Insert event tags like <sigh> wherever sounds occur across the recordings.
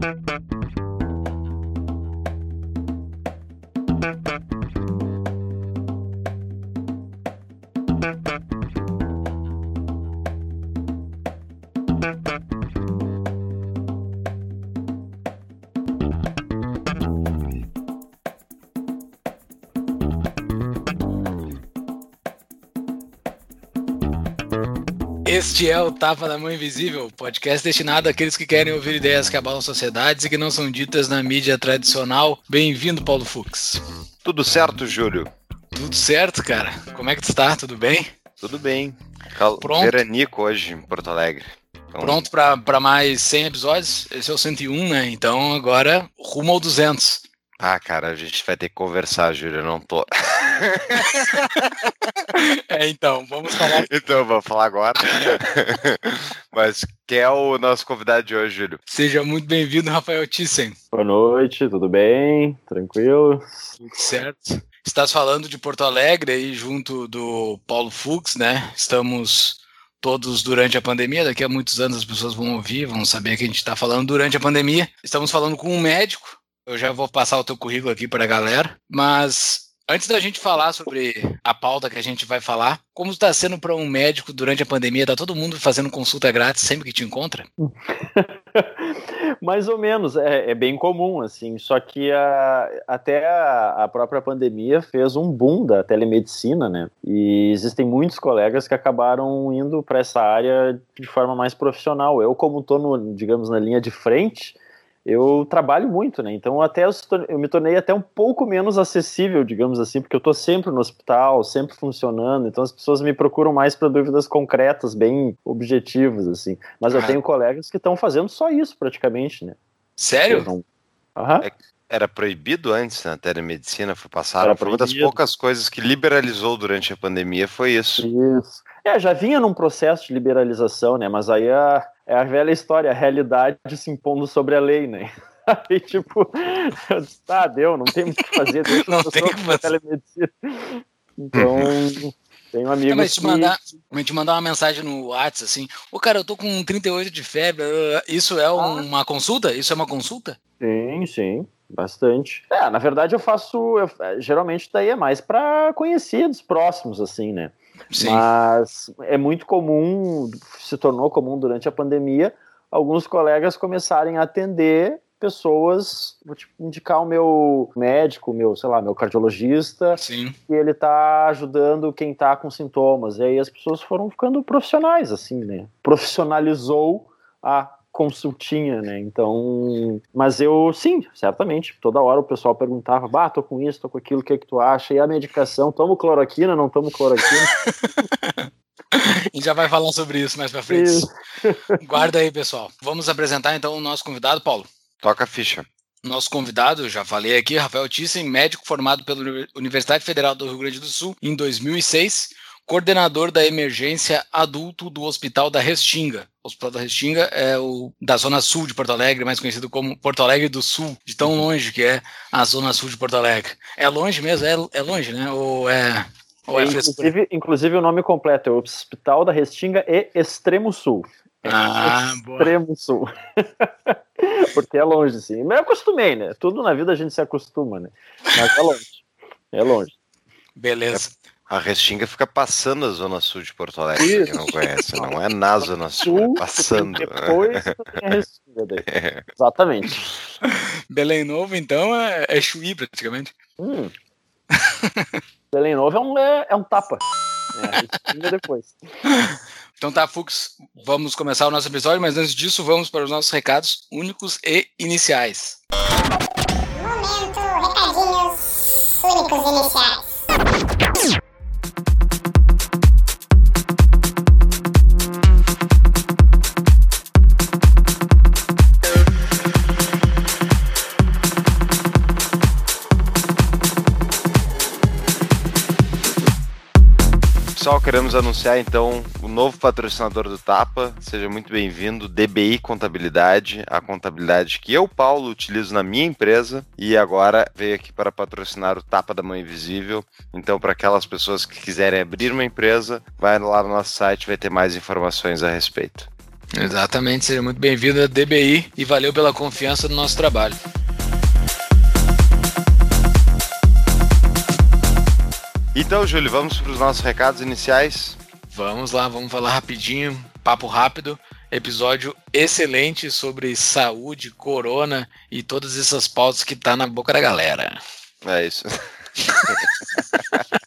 Thank you. Este é o Tapa da Mão Invisível, podcast destinado àqueles que querem ouvir ideias que abalam sociedades e que não são ditas na mídia tradicional. Bem-vindo, Paulo Fux. Tudo certo, Júlio? Tudo certo, cara. Como é que tu está? Tudo bem? Tudo bem. Cal Pronto. Veranico hoje em Porto Alegre. Então... Pronto para mais 100 episódios? Esse é o 101, né? Então agora rumo ao 200. Ah, cara, a gente vai ter que conversar, Júlio. Eu não tô. <laughs> é, então, vamos falar. <laughs> Então, vamos falar agora. <laughs> Mas quem é o nosso convidado de hoje, Júlio? Seja muito bem-vindo, Rafael Thyssen. Boa noite, tudo bem? Tranquilo? Tudo certo. Estás falando de Porto Alegre aí junto do Paulo Fux, né? Estamos todos durante a pandemia. Daqui a muitos anos as pessoas vão ouvir, vão saber que a gente está falando durante a pandemia. Estamos falando com um médico. Eu já vou passar o teu currículo aqui para a galera, mas Antes da gente falar sobre a pauta que a gente vai falar, como está sendo para um médico durante a pandemia? Tá todo mundo fazendo consulta grátis sempre que te encontra? <laughs> Mais ou menos, é, é, bem comum, assim. Só que a, até a, a, própria pandemia fez um boom da telemedicina, né? E existem muitos colegas que acabaram indo para essa área de forma mais profissional. Eu, como estou, digamos, na linha de frente, eu trabalho muito, né? Então até eu, eu, me tornei até um pouco menos acessível, digamos assim, porque eu estou sempre no hospital, sempre funcionando. Então as pessoas me procuram mais para dúvidas concretas, bem objetivas, assim. Mas eu tenho colegas que estão fazendo só isso praticamente, né? Sério? Não... Uhum. É, era proibido antes na telemedicina, foi passado. Foi uma das poucas coisas que liberalizou durante a pandemia, foi isso. Isso. É, já vinha num processo de liberalização, né? Mas aí a, é a velha história, a realidade se impondo sobre a lei, né? <laughs> Aí, tipo, eu disse, tá, deu, não tem o que fazer, deixa não tem que fazer. telemedicina. Então, tem um amigo. Mas te, que... mandar, te mandar uma mensagem no WhatsApp assim: Ô cara, eu tô com 38 de febre. Isso é ah. uma consulta? Isso é uma consulta? Sim, sim. Bastante. É, na verdade eu faço. Eu, geralmente daí é mais para conhecidos próximos, assim, né? Sim. Mas é muito comum, se tornou comum durante a pandemia, alguns colegas começarem a atender pessoas, vou te indicar o meu médico, meu, sei lá, meu cardiologista, Sim. e ele tá ajudando quem tá com sintomas. E aí as pessoas foram ficando profissionais, assim, né? Profissionalizou a consultinha, né? Então, mas eu, sim, certamente, toda hora o pessoal perguntava, bah, tô com isso, tô com aquilo, o que é que tu acha? E a medicação, tomo cloroquina, não tomo cloroquina? a <laughs> gente já vai falar sobre isso mais pra frente. Isso. Guarda aí, pessoal. Vamos apresentar então o nosso convidado, Paulo. Toca a ficha. Nosso convidado, já falei aqui, Rafael Thyssen, médico formado pela Universidade Federal do Rio Grande do Sul em 2006, coordenador da emergência adulto do Hospital da Restinga. O Hospital da Restinga é o da Zona Sul de Porto Alegre, mais conhecido como Porto Alegre do Sul, de tão longe que é a Zona Sul de Porto Alegre. É longe mesmo? É, é longe, né? Ou é. Ou é, é inclusive, inclusive, o nome completo é Hospital da Restinga e Extremo Sul. É ah, Extremo boa. Sul. <laughs> Porque é longe, sim. Mas eu acostumei, né? Tudo na vida a gente se acostuma, né? Mas é longe. É longe. Beleza. A Restinga fica passando a Zona Sul de Porto Alegre, Isso. quem não conhece. Não é na Zona Sul, é passando. Depois tem a <laughs> Restinga daí. É. Exatamente. <laughs> Belém Novo, então, é, é Chuí, praticamente. Hum. <laughs> Belém Novo é um, é, é um tapa. É, Restinga depois. Então tá, Fux, vamos começar o nosso episódio, mas antes disso, vamos para os nossos recados únicos e iniciais. Momento, recadinhos únicos e iniciais. Pessoal, queremos anunciar então o novo patrocinador do Tapa. Seja muito bem-vindo, DBI Contabilidade, a contabilidade que eu, Paulo, utilizo na minha empresa e agora veio aqui para patrocinar o Tapa da Mãe Invisível. Então, para aquelas pessoas que quiserem abrir uma empresa, vai lá no nosso site, vai ter mais informações a respeito. Exatamente, seja muito bem-vindo à DBI e valeu pela confiança no nosso trabalho. Então, Júlio, vamos para os nossos recados iniciais. Vamos lá, vamos falar rapidinho, papo rápido. Episódio excelente sobre saúde, corona e todas essas pautas que tá na boca da galera. É isso. <laughs>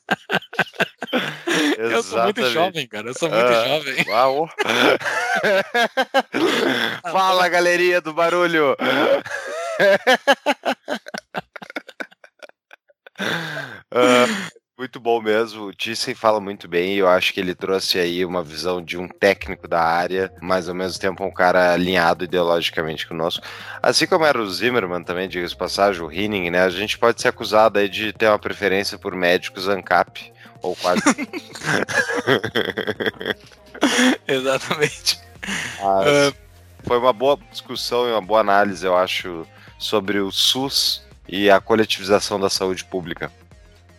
Eu sou muito jovem, cara. Eu sou muito uh, jovem. Uau. <laughs> Fala, galerinha do barulho. <laughs> uh, muito bom mesmo. O Thyssen fala muito bem. Eu acho que ele trouxe aí uma visão de um técnico da área, mas ao mesmo tempo um cara alinhado ideologicamente conosco. Assim como era o Zimmerman também, diga-se passagem, o Hinning, né? A gente pode ser acusado aí de ter uma preferência por médicos ANCAP ou quase. <laughs> Exatamente. Uh... Foi uma boa discussão e uma boa análise, eu acho, sobre o SUS e a coletivização da saúde pública.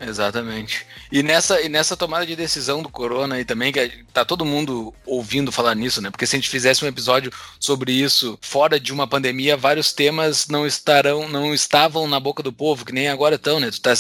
Exatamente. E nessa, e nessa tomada de decisão do Corona aí também, que tá todo mundo ouvindo falar nisso, né? Porque se a gente fizesse um episódio sobre isso fora de uma pandemia, vários temas não estarão, não estavam na boca do povo, que nem agora estão, né? Tu tá,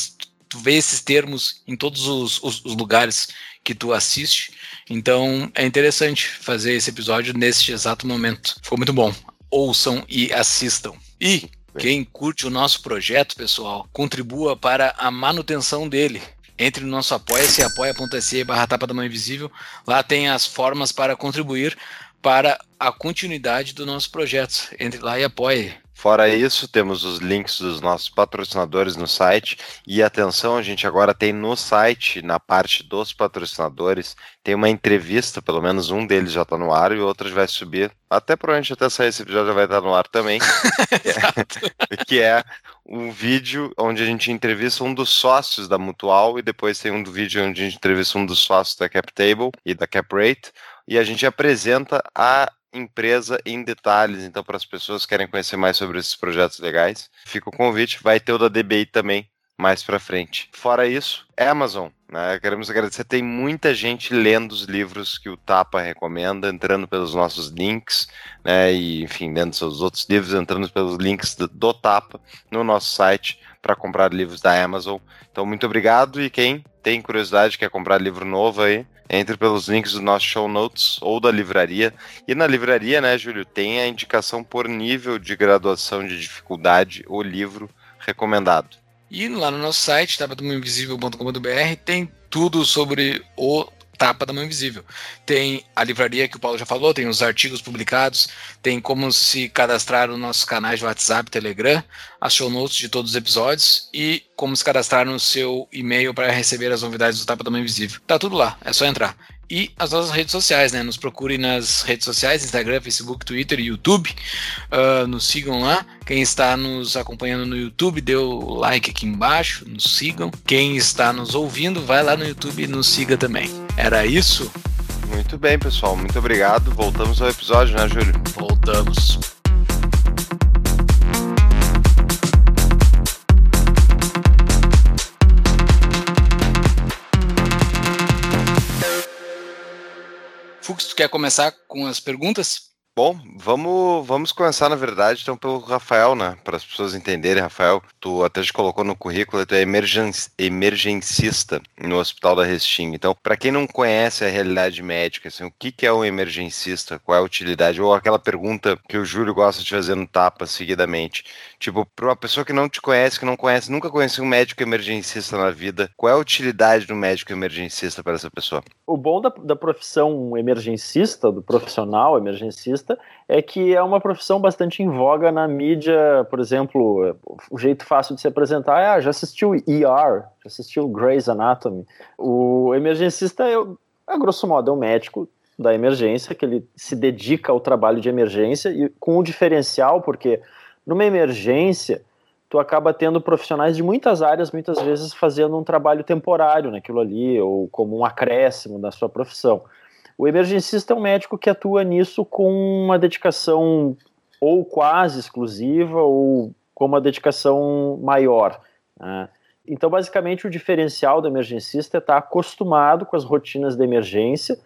tu vê esses termos em todos os, os, os lugares que tu assiste. Então é interessante fazer esse episódio nesse exato momento. Ficou muito bom. Ouçam e assistam. E quem curte o nosso projeto, pessoal, contribua para a manutenção dele. Entre no nosso apoia-se, apoia.se barra tapa da mãe invisível. Lá tem as formas para contribuir para a continuidade do nosso projeto. Entre lá e apoie. Fora isso, temos os links dos nossos patrocinadores no site. E atenção, a gente agora tem no site, na parte dos patrocinadores, tem uma entrevista, pelo menos um deles já está no ar e o outro vai subir. Até provavelmente até sair esse episódio já vai estar no ar também. <laughs> <laughs> que é um vídeo onde a gente entrevista um dos sócios da Mutual e depois tem um vídeo onde a gente entrevista um dos sócios da CapTable e da CapRate e a gente apresenta a empresa em detalhes. Então, para as pessoas que querem conhecer mais sobre esses projetos legais, fica o convite. Vai ter o da DBI também mais para frente. Fora isso, Amazon. Né? Queremos agradecer. Tem muita gente lendo os livros que o Tapa recomenda, entrando pelos nossos links, né? E, enfim, lendo seus outros livros, entrando pelos links do, do Tapa no nosso site para comprar livros da Amazon. Então, muito obrigado. E quem tem curiosidade, quer comprar livro novo aí, entre pelos links do nosso show notes ou da livraria. E na livraria, né, Júlio, tem a indicação por nível de graduação de dificuldade, o livro recomendado. E lá no nosso site, tapadomainvisível.com.br, tem tudo sobre o Tapa da Mão Invisível. Tem a livraria que o Paulo já falou, tem os artigos publicados, tem como se cadastrar nos nossos canais de WhatsApp, Telegram, as show notes de todos os episódios e como se cadastrar no seu e-mail para receber as novidades do Tapa da Mão Invisível. Tá tudo lá, é só entrar e as nossas redes sociais, né? Nos procurem nas redes sociais, Instagram, Facebook, Twitter e YouTube. Uh, nos sigam lá. Quem está nos acompanhando no YouTube, dê o like aqui embaixo, nos sigam. Quem está nos ouvindo, vai lá no YouTube e nos siga também. Era isso? Muito bem, pessoal. Muito obrigado. Voltamos ao episódio, né, Júlio? Voltamos. Fux, tu quer começar com as perguntas? Bom, vamos, vamos começar, na verdade, então, pelo Rafael, né? Para as pessoas entenderem, Rafael, tu até te colocou no currículo, tu é emergen emergencista no Hospital da Resting. Então, para quem não conhece a realidade médica, assim, o que, que é um emergencista? Qual é a utilidade? Ou aquela pergunta que o Júlio gosta de fazer no tapa seguidamente. Tipo, para uma pessoa que não te conhece, que não conhece, nunca conheceu um médico emergencista na vida, qual é a utilidade do médico emergencista para essa pessoa? O bom da, da profissão emergencista, do profissional emergencista, é que é uma profissão bastante em voga na mídia, por exemplo, o jeito fácil de se apresentar é, ah, já assistiu ER, já assistiu Grey's Anatomy. O emergencista, é, a grosso modo, é o médico da emergência, que ele se dedica ao trabalho de emergência, e com um diferencial, porque numa emergência, tu acaba tendo profissionais de muitas áreas, muitas vezes fazendo um trabalho temporário naquilo ali, ou como um acréscimo na sua profissão. O emergencista é um médico que atua nisso com uma dedicação ou quase exclusiva ou com uma dedicação maior. Né? Então, basicamente, o diferencial do emergencista é estar acostumado com as rotinas da emergência,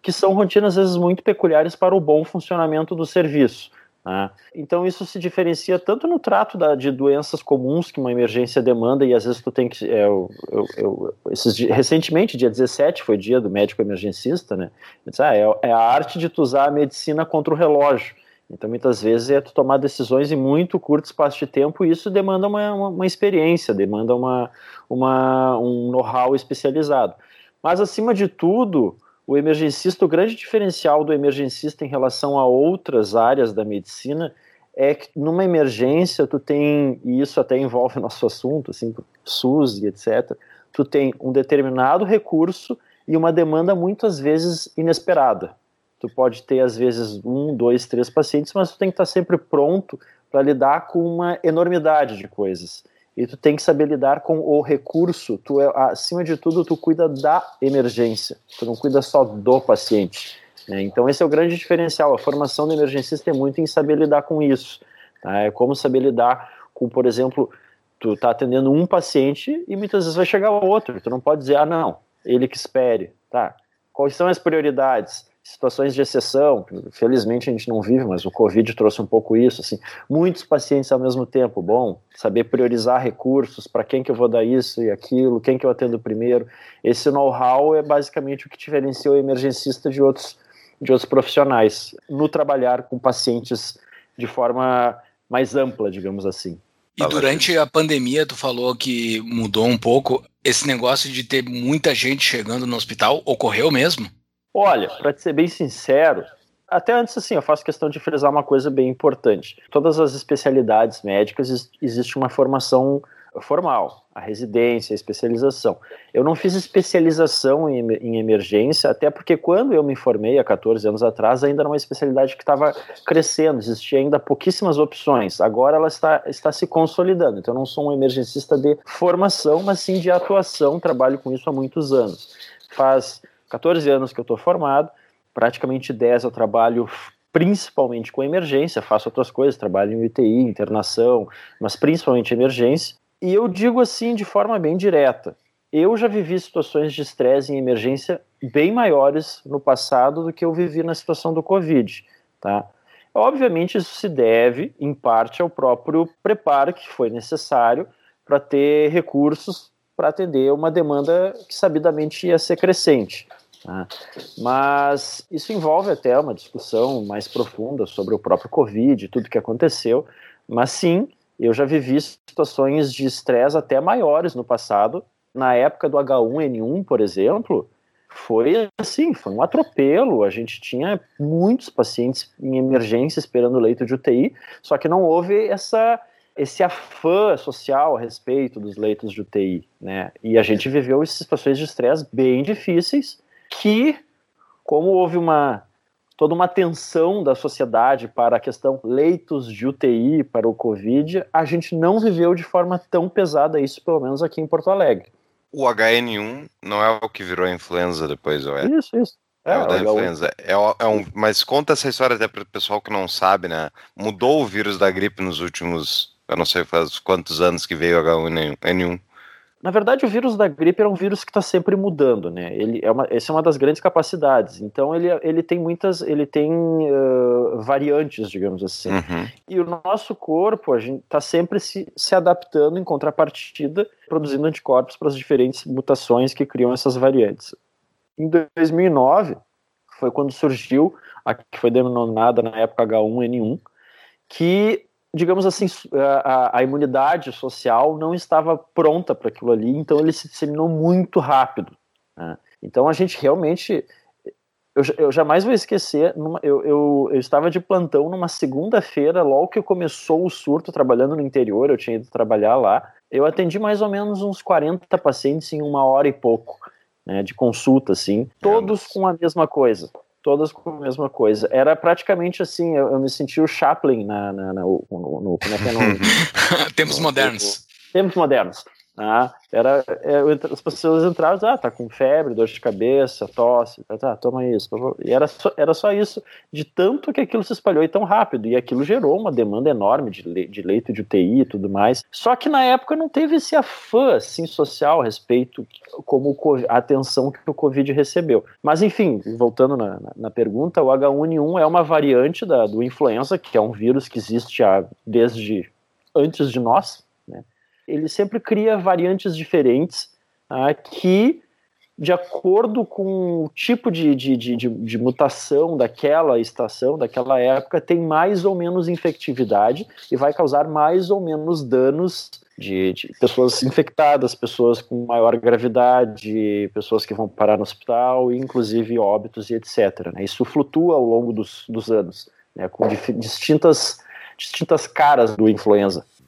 que são rotinas às vezes muito peculiares para o bom funcionamento do serviço. Né? Então isso se diferencia tanto no trato da, de doenças comuns que uma emergência demanda e às vezes tu tem que é, eu, eu, eu, esses, recentemente dia 17 foi dia do médico emergencista, né? Disse, ah, é, é a arte de tu usar a medicina contra o relógio. Então, muitas vezes é tu tomar decisões em muito curto espaço de tempo e isso demanda uma, uma, uma experiência, demanda uma, uma, um know-how especializado. Mas, acima de tudo, o emergencista, o grande diferencial do emergencista em relação a outras áreas da medicina é que numa emergência tu tem, e isso até envolve <laughs> nosso assunto, assim, SUS e etc., tu tem um determinado recurso e uma demanda muitas vezes inesperada. Tu pode ter, às vezes, um, dois, três pacientes, mas tu tem que estar sempre pronto para lidar com uma enormidade de coisas. E tu tem que saber lidar com o recurso. Tu é, acima de tudo, tu cuida da emergência. Tu não cuida só do paciente. Né? Então esse é o grande diferencial. A formação do emergencista é muito em saber lidar com isso. Tá? É como saber lidar com, por exemplo, tu está atendendo um paciente e muitas vezes vai chegar outro. Tu não pode dizer, ah, não, ele que espere. Tá? Quais são as prioridades? Situações de exceção, felizmente a gente não vive, mas o Covid trouxe um pouco isso, assim, muitos pacientes ao mesmo tempo, bom, saber priorizar recursos, para quem que eu vou dar isso e aquilo, quem que eu atendo primeiro, esse know-how é basicamente o que diferencia o emergencista de outros, de outros profissionais, no trabalhar com pacientes de forma mais ampla, digamos assim. E durante a pandemia, tu falou que mudou um pouco, esse negócio de ter muita gente chegando no hospital, ocorreu mesmo? Olha, para ser bem sincero, até antes assim, eu faço questão de frisar uma coisa bem importante. Todas as especialidades médicas existe uma formação formal, a residência, a especialização. Eu não fiz especialização em, em, emergência, até porque quando eu me formei há 14 anos atrás, ainda era uma especialidade que estava crescendo, existia ainda pouquíssimas opções. Agora ela está, está se consolidando. Então eu não sou um emergencista de formação, mas sim de atuação, trabalho com isso há muitos anos. Faz 14 anos que eu estou formado, praticamente 10 eu trabalho principalmente com emergência, faço outras coisas, trabalho em UTI, internação, mas principalmente emergência. E eu digo assim de forma bem direta: eu já vivi situações de estresse em emergência bem maiores no passado do que eu vivi na situação do Covid, tá? Obviamente isso se deve, em parte, ao próprio preparo que foi necessário para ter recursos para atender uma demanda que sabidamente ia ser crescente. Né? Mas isso envolve até uma discussão mais profunda sobre o próprio Covid, tudo que aconteceu. Mas sim, eu já vivi situações de estresse até maiores no passado. Na época do H1N1, por exemplo, foi assim, foi um atropelo. A gente tinha muitos pacientes em emergência esperando leito de UTI, só que não houve essa esse afã social a respeito dos leitos de UTI, né? E a gente viveu situações de estresse bem difíceis que, como houve uma toda uma tensão da sociedade para a questão leitos de UTI para o Covid, a gente não viveu de forma tão pesada isso, pelo menos aqui em Porto Alegre. O HN1 não é o que virou a influenza depois, ou é? Isso, isso. É, é o da influenza. É, é, um, mas conta essa história até para o pessoal que não sabe, né? Mudou o vírus da gripe nos últimos eu não sei faz quantos anos que veio H1N1. Na verdade, o vírus da gripe é um vírus que está sempre mudando, né? Ele é uma, essa é uma das grandes capacidades. Então, ele, ele tem muitas, ele tem uh, variantes, digamos assim. Uhum. E o nosso corpo, a gente está sempre se, se adaptando em contrapartida, produzindo anticorpos para as diferentes mutações que criam essas variantes. Em 2009 foi quando surgiu a que foi denominada na época H1N1, que digamos assim, a, a, imunidade social não estava pronta para aquilo ali, então ele se disseminou muito rápido. Né? Então a gente realmente. Eu, eu jamais vou esquecer, numa, eu, eu, eu, estava de plantão numa segunda-feira, logo que começou o surto, trabalhando no interior, eu tinha ido trabalhar lá. Eu atendi mais ou menos uns 40 pacientes em uma hora e pouco né, de consulta, assim, todos com a mesma coisa todas com a mesma coisa. Era praticamente assim, eu, eu me senti o Chaplin na, na, na no, no, como é que é <laughs> Tempos modernos. tempos modernos. Ah, era, é, as pessoas entravam, ah, tá com febre, dor de cabeça, tosse, tá, tá toma isso. E era só, era só isso, de tanto que aquilo se espalhou e tão rápido. E aquilo gerou uma demanda enorme de, le, de leito de UTI e tudo mais. Só que na época não teve esse afã assim, social a respeito como a atenção que o Covid recebeu. Mas enfim, voltando na, na, na pergunta, o H1N1 é uma variante da, do influenza, que é um vírus que existe há, desde antes de nós, né? Ele sempre cria variantes diferentes ah, que, de acordo com o tipo de, de, de, de, mutação daquela estação, daquela época, tem mais ou menos infectividade e vai causar mais ou menos danos de, de, pessoas infectadas, pessoas com maior gravidade, pessoas que vão parar no hospital, inclusive óbitos e etc. Né? Isso flutua ao longo dos, dos anos, né? com distintas, distintas caras do influenza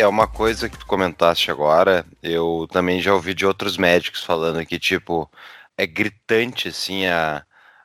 é uma coisa que tu comentaste agora, eu também já ouvi de outros médicos falando que, tipo, é gritante, assim, a,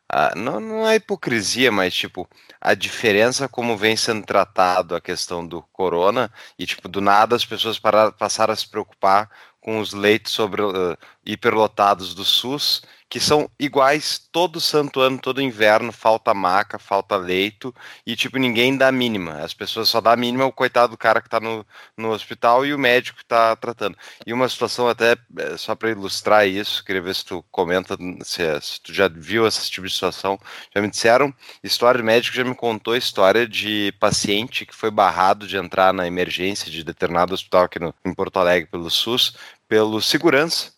a não, não é hipocrisia, mas, tipo, a diferença como vem sendo tratado a questão do corona e, tipo, do nada as pessoas pararam, passaram a se preocupar com os leitos sobre, uh, hiperlotados do SUS que são iguais todo santo ano, todo inverno, falta maca, falta leito, e tipo, ninguém dá mínima. As pessoas só dá mínima o coitado do cara que tá no, no hospital e o médico que tá tratando. E uma situação até, eh, só para ilustrar isso, queria ver se tu comenta, se, se, tu já viu esse tipo de situação. Já me disseram, história de médico já me contou história de paciente que foi barrado de entrar na emergência de determinado hospital aqui no, em Porto Alegre pelo SUS, pelo segurança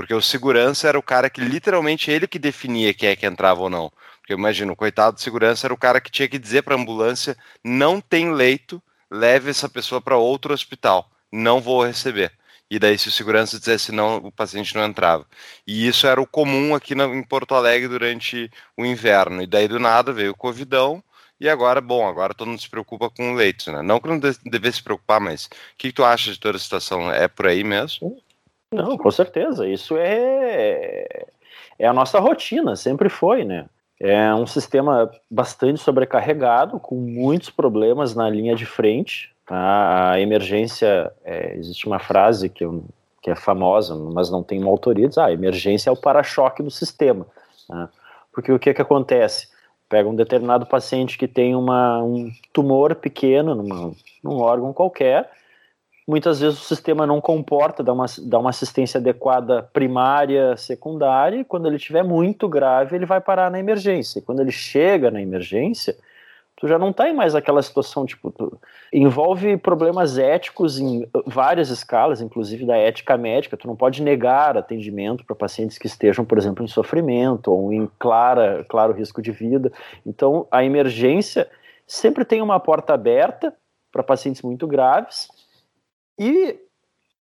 porque o segurança era o cara que literalmente ele que definia quem é que entrava ou não. Porque imagina, o coitado de segurança era o cara que tinha que dizer para a ambulância: não tem leito, leve essa pessoa para outro hospital, não vou receber. E daí, se o segurança dissesse não, o paciente não entrava. E isso era o comum aqui em Porto Alegre durante o inverno. E daí, do nada, veio o Covidão. E agora, bom, agora todo mundo se preocupa com leitos, né? Não que não devesse se preocupar, mas o que, que tu acha de toda a situação? É por aí mesmo? Não, com certeza. Isso é, é a nossa rotina, sempre foi, né? É um sistema bastante sobrecarregado, com muitos problemas na linha de frente. Tá? A emergência, é, existe uma frase que, eu, que é famosa, mas não tem uma autoria, diz, ah, a emergência é o para-choque do sistema. Tá? Porque o que, que acontece? Pega um determinado paciente que tem uma, um tumor pequeno numa, num órgão qualquer, muitas vezes o sistema não comporta, dá uma, dá uma assistência adequada primária, secundária, e quando ele estiver muito grave, ele vai parar na emergência. E quando ele chega na emergência, tu já não está em mais aquela situação, tipo, tu, envolve problemas éticos em várias escalas, inclusive da ética médica, tu não pode negar atendimento para pacientes que estejam, por exemplo, em sofrimento ou em clara, claro risco de vida. Então, a emergência sempre tem uma porta aberta para pacientes muito graves, e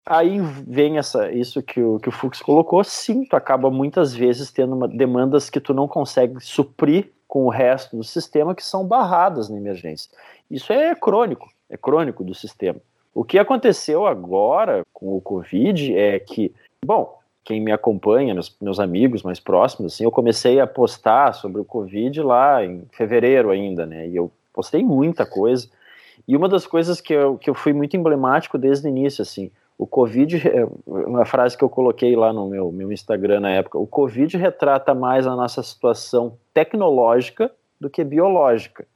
aí vem essa, isso que o, que o Fux colocou, sim, tu acaba muitas vezes tendo uma, demandas que tu não consegue suprir com o resto do sistema que são barradas na emergência. Isso é crônico, é crônico do sistema. O que aconteceu agora com o Covid é que, bom, quem me acompanha, meus, meus amigos mais próximos, assim, eu comecei a postar sobre o Covid lá em fevereiro ainda, né? E eu postei muita coisa. E uma das coisas que eu, que eu fui muito emblemático desde o início, assim, o Covid, é, uma frase que eu coloquei lá no meu, meu Instagram na época, o Covid retrata mais a nossa situação tecnológica do que biológica.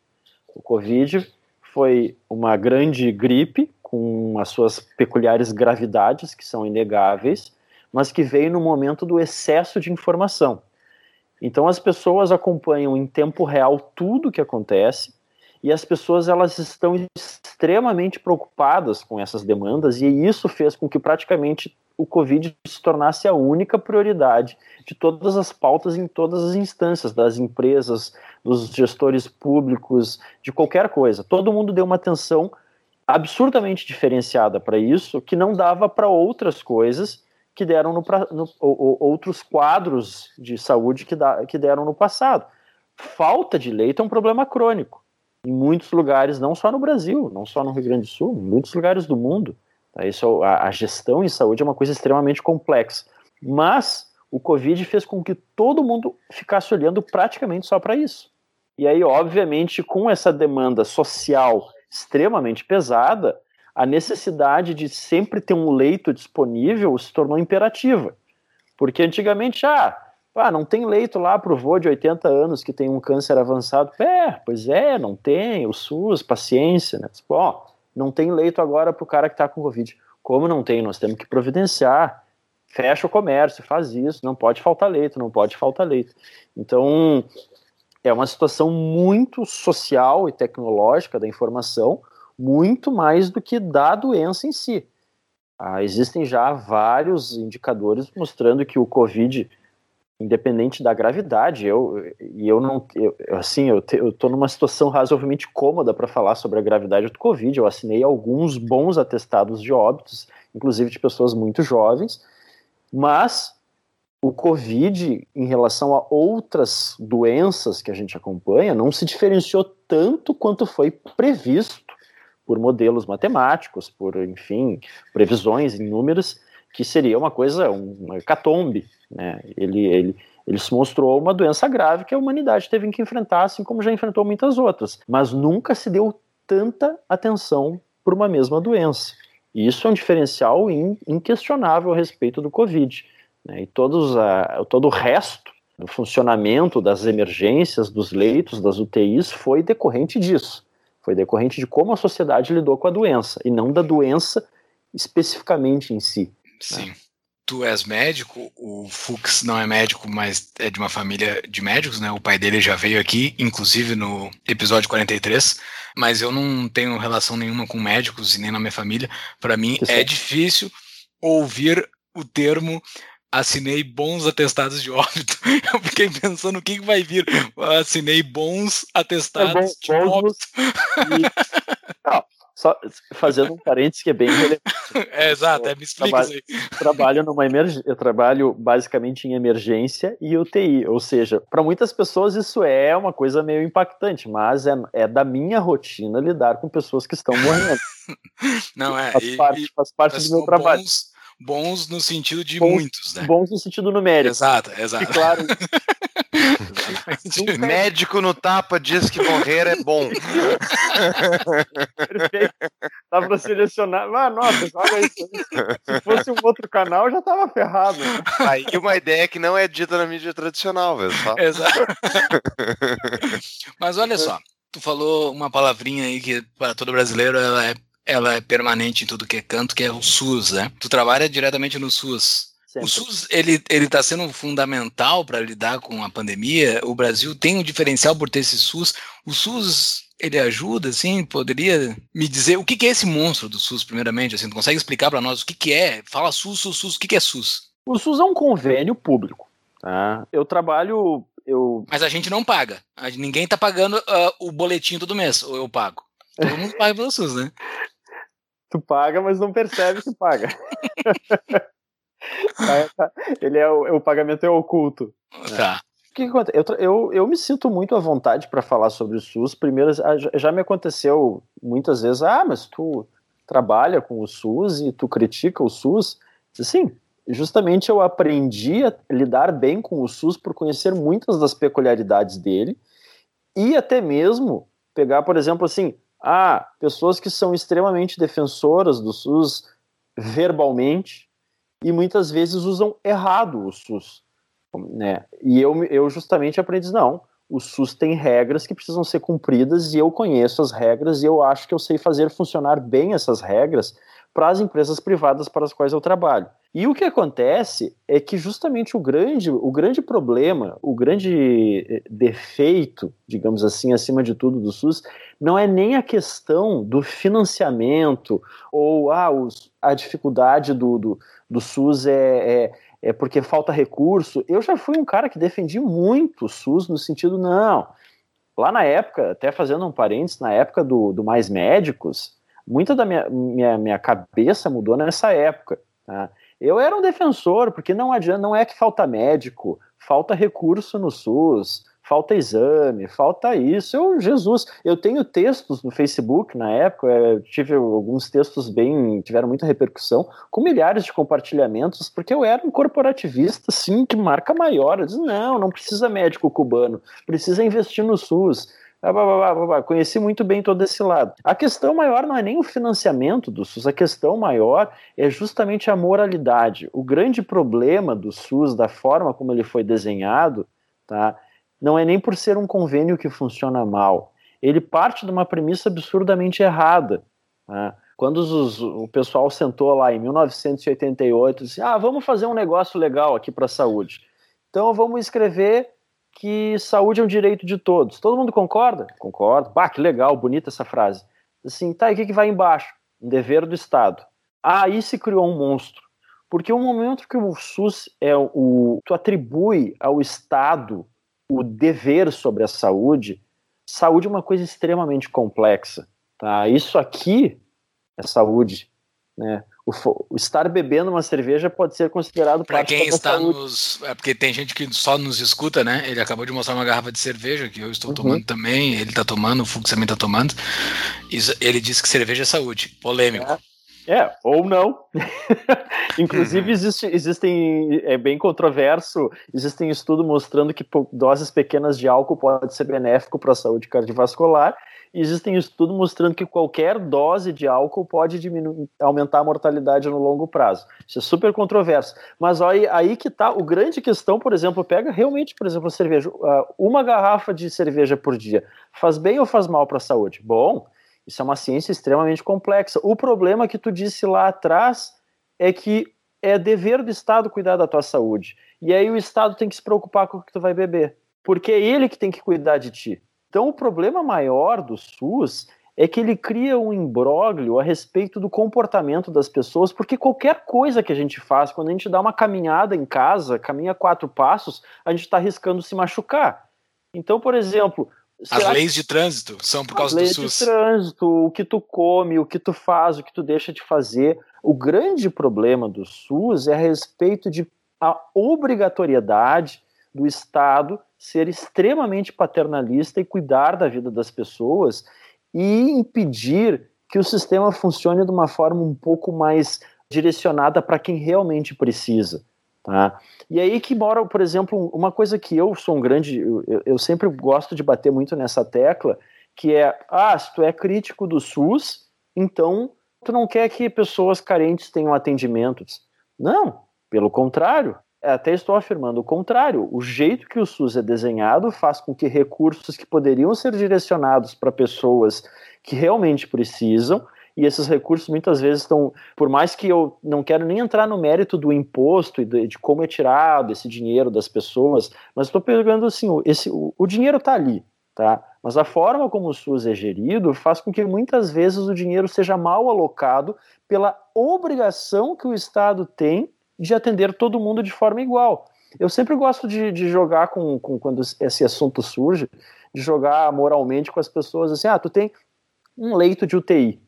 O Covid foi uma grande gripe com as suas peculiares gravidades, que são inegáveis, mas que veio no momento do excesso de informação. Então as pessoas acompanham em tempo real tudo o que acontece, e as pessoas elas estão extremamente preocupadas com essas demandas e isso fez com que praticamente o Covid se tornasse a única prioridade de todas as pautas em todas as instâncias, das empresas, dos gestores públicos, de qualquer coisa. Todo mundo deu uma atenção absurdamente diferenciada para isso, que não dava para outras coisas que deram no, no ou, outros quadros de saúde que, da, que deram no passado. Falta de leito é um problema crônico em muitos lugares, não só no Brasil, não só no Rio Grande do Sul, em muitos lugares do mundo. Tá? Isso, a, a gestão em saúde é uma coisa extremamente complexa. Mas o Covid fez com que todo mundo ficasse olhando praticamente só para isso. E aí, obviamente, com essa demanda social extremamente pesada, a necessidade de sempre ter um leito disponível se tornou imperativa. Porque antigamente, ah, ah não tem leito lá para o vô de 80 anos que tem um câncer avançado. É, pois é, não tem, o SUS, paciência, né? Ó, não tem leito agora para o cara que está com Covid. Como não tem? Nós temos que providenciar. Fecha o comércio, faz isso, não pode faltar leito, não pode faltar leito. Então, é uma situação muito social e tecnológica da informação, muito mais do que da doença em si. Ah, existem já vários indicadores mostrando que o Covid, independente da gravidade, eu e eu não, eu, assim, eu, te, eu tô numa situação razoavelmente cômoda para falar sobre a gravidade do Covid. Eu assinei alguns bons atestados de óbitos, inclusive de pessoas muito jovens, mas o Covid, em relação a outras doenças que a gente acompanha, não se diferenciou tanto quanto foi previsto por modelos matemáticos, por, enfim, previsões em números, que seria uma coisa, uma hecatombe. Né? Ele, ele, ele se mostrou uma doença grave que a humanidade teve que enfrentar, assim como já enfrentou muitas outras. Mas nunca se deu tanta atenção por uma mesma doença. E isso é um diferencial inquestionável a respeito do Covid. Né? E todos a, todo o resto do funcionamento das emergências, dos leitos, das UTIs, foi decorrente disso. Foi decorrente de como a sociedade lidou com a doença, e não da doença especificamente em si. Sim. Né? Tu és médico, o Fux não é médico, mas é de uma família de médicos, né? O pai dele já veio aqui, inclusive no episódio 43, mas eu não tenho relação nenhuma com médicos e nem na minha família. Para mim é difícil ouvir o termo assinei bons atestados de óbito. <laughs> Eu fiquei pensando o que, que vai vir. assinei bons atestados é bom, de óbito. E... Não, só fazendo um parênteses que é bem relevante. <laughs> É, exato, é, me explica trabalho, isso aí. Trabalho numa emerg... Eu trabalho basicamente em emergência e UTI, ou seja, para muitas pessoas isso é uma coisa meio impactante, mas é, é da minha rotina lidar com pessoas que estão morrendo. <laughs> Não, é. Faz parte, faz parte do meu trabalho. Bons bons no sentido de bons, muitos, né? Bons no sentido numérico. Exato, exato. E claro. <laughs> Médico no tapa diz que morrer é bom. Perfeito. Dá pra selecionar. Ah, nossa, olha isso. Se fosse um outro canal, já tava ferrado. Aí uma ideia que não é dita na mídia tradicional, velho. Só... Exato. Mas olha só, tu falou uma palavrinha aí que para todo brasileiro ela é ela é permanente em tudo que é canto, que é o SUS, né? Tu trabalha diretamente no SUS. Sempre. O SUS ele ele está sendo fundamental para lidar com a pandemia. O Brasil tem um diferencial por ter esse SUS. O SUS ele ajuda, assim, poderia me dizer o que, que é esse monstro do SUS, primeiramente, assim, tu consegue explicar para nós o que, que é? Fala SUS, SUS, SUS, o que, que é SUS? O SUS é um convênio público, tá? Eu trabalho, eu... Mas a gente não paga, ninguém tá pagando uh, o boletim todo mês, ou eu pago? Todo mundo paga pelo SUS, né? <laughs> tu paga, mas não percebe que paga. <laughs> <laughs> Tá. Ele é o, o, pagamento é oculto. Tá. O que, que acontece? Eu, eu, eu me sinto muito à vontade para falar sobre o SUS. Primeiro, já me aconteceu muitas vezes, ah, mas tu trabalha com o SUS e tu critica o SUS. Sim, justamente eu aprendi a lidar bem com o SUS por conhecer muitas das peculiaridades dele e até mesmo pegar, por exemplo, assim, ah, pessoas que são extremamente defensoras do SUS verbalmente e muitas vezes usam errado o SUS. Né? E eu, eu justamente aprendi, não, o SUS tem regras que precisam ser cumpridas e eu conheço as regras e eu acho que eu sei fazer funcionar bem essas regras para as empresas privadas para as quais eu trabalho. E o que acontece é que justamente o grande, o grande problema, o grande eh, defeito, digamos assim, acima de tudo do SUS, não é nem a questão do financiamento ou ah, os, a dificuldade do, do, do SUS é, é, é porque falta recurso. Eu já fui um cara que defendi muito o SUS no sentido, não, lá na época, até fazendo um parênteses, na época do, do Mais Médicos, muita da minha, minha, minha cabeça mudou nessa época. Tá? Eu era um defensor, porque não adianta, não é que falta médico, falta recurso no SUS, falta exame, falta isso. Eu, Jesus, eu tenho textos no Facebook na época, eu tive alguns textos bem, tiveram muita repercussão, com milhares de compartilhamentos, porque eu era um corporativista, assim, de marca maior. Eu disse, não, não precisa médico cubano, precisa investir no SUS. Conheci muito bem todo esse lado. A questão maior não é nem o financiamento do SUS, a questão maior é justamente a moralidade. O grande problema do SUS, da forma como ele foi desenhado, tá, não é nem por ser um convênio que funciona mal. Ele parte de uma premissa absurdamente errada. Tá? Quando os, o pessoal sentou lá em 1988 e disse: Ah, vamos fazer um negócio legal aqui para a saúde. Então vamos escrever que saúde é um direito de todos. Todo mundo concorda? Concorda. Bah, que legal, bonita essa frase. Assim, tá, e o que, que vai embaixo? Um dever do Estado. Aí se criou um monstro. Porque o momento que o SUS é o. Tu atribui ao Estado o dever sobre a saúde, saúde é uma coisa extremamente complexa. Tá? Isso aqui é saúde. Né? O, o, estar bebendo uma cerveja pode ser considerado para quem está nos é porque tem gente que só nos escuta né ele acabou de mostrar uma garrafa de cerveja que eu estou uhum. tomando também ele está tomando o Fux também está tomando ele disse que cerveja é saúde polêmico é. É, ou não. <laughs> Inclusive, uhum. existe, existem, é bem controverso, existem estudos mostrando que doses pequenas de álcool pode ser benéfico para a saúde cardiovascular, existem estudos mostrando que qualquer dose de álcool pode diminuir, aumentar a mortalidade no longo prazo. Isso é super controverso. Mas aí, aí que está o grande questão, por exemplo, pega realmente, por exemplo, a cerveja, uma garrafa de cerveja por dia, faz bem ou faz mal para a saúde? Bom, isso é uma ciência extremamente complexa. O problema que tu disse lá atrás é que é dever do Estado cuidar da tua saúde. E aí o Estado tem que se preocupar com o que tu vai beber. Porque é ele que tem que cuidar de ti. Então, o problema maior do SUS é que ele cria um imbróglio a respeito do comportamento das pessoas, porque qualquer coisa que a gente faz, quando a gente dá uma caminhada em casa, caminha quatro passos, a gente está arriscando se machucar. Então, por exemplo. As leis de trânsito são por causa do SUS. As leis de trânsito, o que tu come, o que tu faz, o que tu deixa de fazer. O grande problema do SUS é a respeito de a obrigatoriedade do Estado ser extremamente paternalista e cuidar da vida das pessoas e impedir que o sistema funcione de uma forma um pouco mais direcionada para quem realmente precisa. Tá? E aí que mora, por exemplo, uma coisa que eu sou um grande, eu, eu sempre gosto de bater muito nessa tecla, que é, ah, se tu é crítico do SUS, então tu não quer que pessoas carentes tenham atendimentos. Não, pelo contrário, é, até estou afirmando o contrário. O jeito que o SUS é desenhado faz com que recursos que poderiam ser direcionados para pessoas que realmente precisam, e esses recursos muitas vezes estão, por mais que eu não quero nem entrar no mérito do imposto e de, de como é tirado esse dinheiro das pessoas, mas estou pegando assim, esse, o, o dinheiro está ali, tá? Mas a forma como o SUS é gerido faz com que muitas vezes o dinheiro seja mal alocado pela obrigação que o Estado tem de atender todo mundo de forma igual. Eu sempre gosto de, de jogar com, com, quando esse assunto surge, de jogar moralmente com as pessoas assim, ah, tu tem um leito de UTI.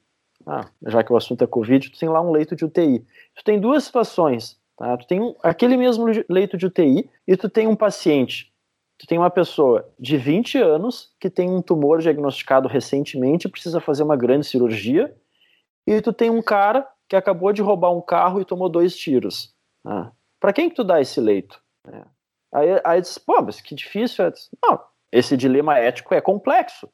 Ah, já que o assunto é Covid, tu tem lá um leito de UTI. Tu tem duas situações, tá? Tu tem um, aquele mesmo leito de UTI e tu tem um paciente. Tu tem uma pessoa de 20 anos que tem um tumor diagnosticado recentemente, precisa fazer uma grande cirurgia, e tu tem um cara que acabou de roubar um carro e tomou dois tiros. Ah, para quem que tu dá esse leito? É. Aí, aí diz, pô, mas que difícil. É. Não, esse dilema ético é complexo.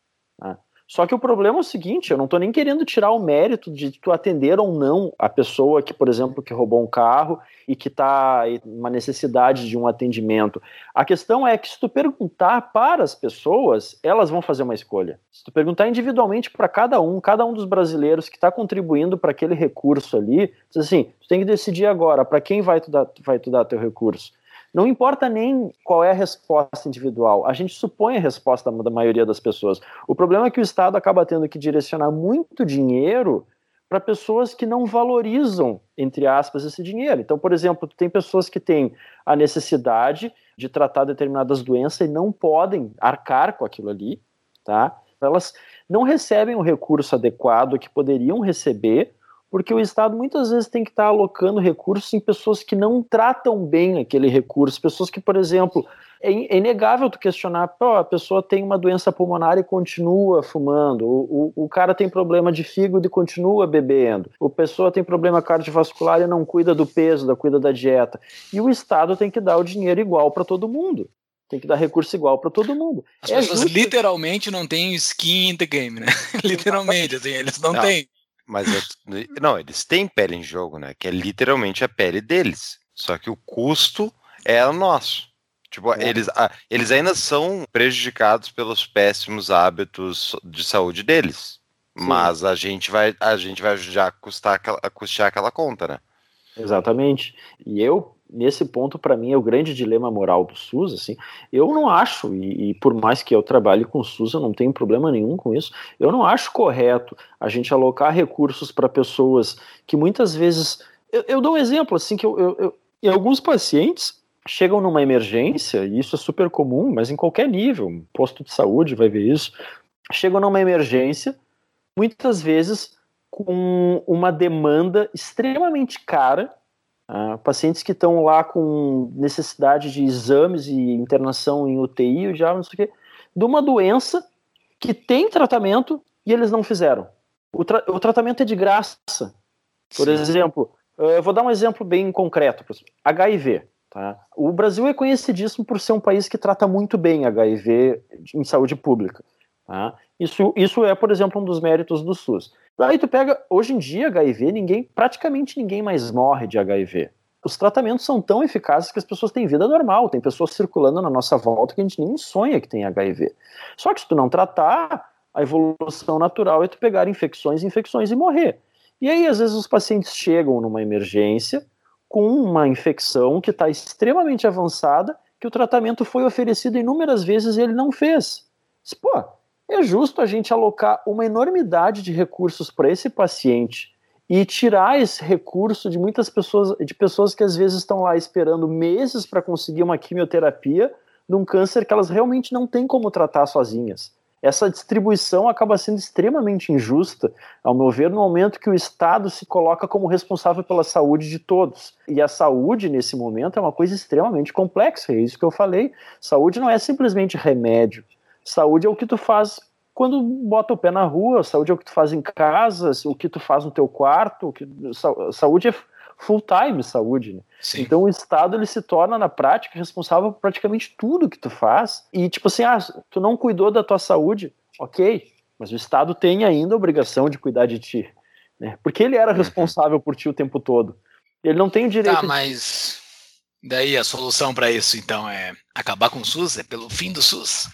Só que o problema é o seguinte, eu não estou nem querendo tirar o mérito de tu atender ou não a pessoa que, por exemplo, que roubou um carro e que está uma necessidade de um atendimento. A questão é que se tu perguntar para as pessoas, elas vão fazer uma escolha. Se tu perguntar individualmente para cada um, cada um dos brasileiros que está contribuindo para aquele recurso ali, diz assim, tu tem que decidir agora para quem vai tu dar, vai tu dar teu recurso. Não importa nem qual é a resposta individual, a gente supõe a resposta da maioria das pessoas. O problema é que o Estado acaba tendo que direcionar muito dinheiro para pessoas que não valorizam, entre aspas, esse dinheiro. Então, por exemplo, tem pessoas que têm a necessidade de tratar determinadas doenças e não podem arcar com aquilo ali, tá? Elas não recebem o recurso adequado que poderiam receber porque o Estado muitas vezes tem que estar alocando recursos em pessoas que não tratam bem aquele recurso, pessoas que, por exemplo, é, é inegável tu questionar, pô, a pessoa tem uma doença pulmonar e continua fumando, o, o, o cara tem problema de fígado e continua bebendo, a pessoa tem problema cardiovascular e não cuida do peso, da cuida da dieta, e o Estado tem que dar o dinheiro igual para todo mundo tem que dar recurso igual para todo mundo. As é pessoas justo. literalmente não têm skin in the game, né? <laughs> literalmente, assim, eles não, não têm. Mas não, eles têm pele em jogo, né? Que é literalmente a pele deles. Só que o custo é o nosso. Tipo, é. eles, ah, eles ainda são prejudicados pelos péssimos hábitos de saúde deles. Sim. Mas a gente vai, a gente vai já custar, a custear aquela conta, né? Exatamente. E eu, nesse ponto, para mim, é o grande dilema moral do SUS. Assim, eu não acho, e, e, por mais que eu trabalhe com o SUS, eu não tenho problema nenhum com isso, eu não acho correto a gente alocar recursos para pessoas que muitas vezes. Eu, eu, dou um exemplo, assim, que eu, eu, em alguns pacientes chegam numa emergência, e isso é super comum, mas em qualquer nível, posto de saúde vai ver isso, chegam numa emergência, muitas vezes com uma demanda extremamente cara Uh, pacientes que estão lá com necessidade de exames e internação em UTI, já não sei o quê, de uma doença que tem tratamento e eles não fizeram. O, tra o tratamento é de graça. Por Sim. exemplo, eu vou dar um exemplo bem concreto: HIV. Tá? O Brasil é conhecidíssimo por ser um país que trata muito bem HIV em saúde pública. Tá? Isso, isso é, por exemplo, um dos méritos do SUS. Aí tu pega, hoje em dia, HIV, ninguém, praticamente ninguém mais morre de HIV. Os tratamentos são tão eficazes que as pessoas têm vida normal, tem pessoas circulando na nossa volta que a gente nem sonha que tem HIV. Só que se tu não tratar, a evolução natural é tu pegar infecções, infecções e morrer. E aí, às vezes, os pacientes chegam numa emergência com uma infecção que está extremamente avançada, que o tratamento foi oferecido inúmeras vezes e ele não fez. Pô, é justo a gente alocar uma enormidade de recursos para esse paciente e tirar esse recurso de muitas pessoas, de pessoas que às vezes estão lá esperando meses para conseguir uma quimioterapia de um câncer que elas realmente não têm como tratar sozinhas. Essa distribuição acaba sendo extremamente injusta, ao meu ver, no momento que o Estado se coloca como responsável pela saúde de todos. E a saúde, nesse momento, é uma coisa extremamente complexa, é isso que eu falei. Saúde não é simplesmente remédio. Saúde é o que tu faz quando bota o pé na rua, saúde é o que tu faz em casa, o que tu faz no teu quarto, que, saúde é full time saúde, né? Então o Estado ele se torna na prática responsável por praticamente tudo que tu faz e tipo assim, ah, tu não cuidou da tua saúde, ok, mas o Estado tem ainda a obrigação de cuidar de ti, né? Porque ele era uhum. responsável por ti o tempo todo. Ele não tem o direito. Tá, mas daí a solução para isso então é acabar com o SUS, é pelo fim do SUS.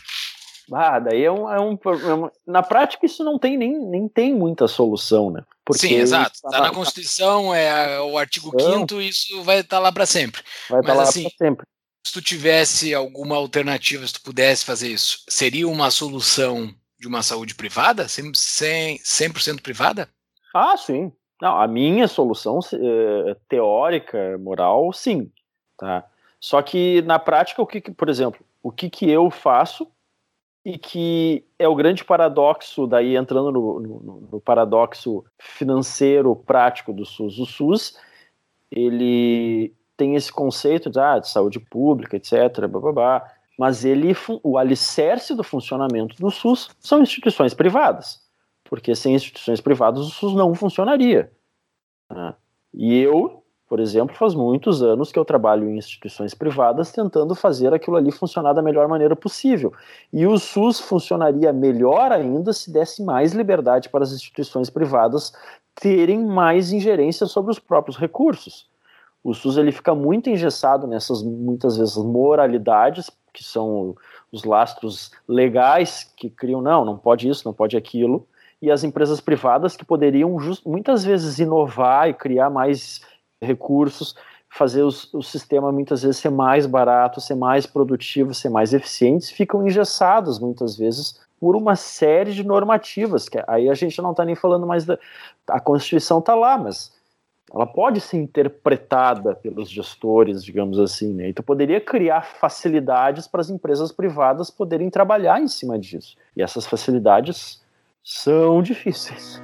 Ah, daí é um, é um, é um, Na prática, isso não tem nem, nem tem muita solução, né? Porque Sim, exato. Está tá na Constituição, é o artigo 5 isso vai estar tá lá para sempre. Vai estar tá lá assim, para sempre. Se tu tivesse alguma alternativa, se tu pudesse fazer isso, seria uma solução de uma saúde privada? 100%, 100 privada? Ah, sim. Não, a minha solução é, teórica, moral, sim. Tá? Só que na prática, o que, por exemplo, o que, que eu faço e que é o grande paradoxo, daí entrando no, no, no, paradoxo financeiro prático do SUS. O SUS, ele tem esse conceito de, ah, de saúde pública, etc., blá, blá, blá, mas ele, o alicerce do funcionamento do SUS são instituições privadas, porque sem instituições privadas o SUS não funcionaria. Né? E eu por exemplo, faz muitos anos que eu trabalho em instituições privadas tentando fazer aquilo ali funcionar da melhor maneira possível. E o SUS funcionaria melhor ainda se desse mais liberdade para as instituições privadas terem mais ingerência sobre os próprios recursos. O SUS ele fica muito engessado nessas muitas vezes moralidades, que são os lastros legais que criam não, não pode isso, não pode aquilo, e as empresas privadas que poderiam just, muitas vezes inovar e criar mais recursos, fazer os, o sistema muitas vezes ser mais barato, ser mais produtivo, ser mais eficiente, ficam engessados muitas vezes por uma série de normativas, que aí a gente não está nem falando mais da a Constituição está lá, mas ela pode ser interpretada pelos gestores, digamos assim, né? Então poderia criar facilidades para as empresas privadas poderem trabalhar em cima disso. E essas facilidades são difíceis.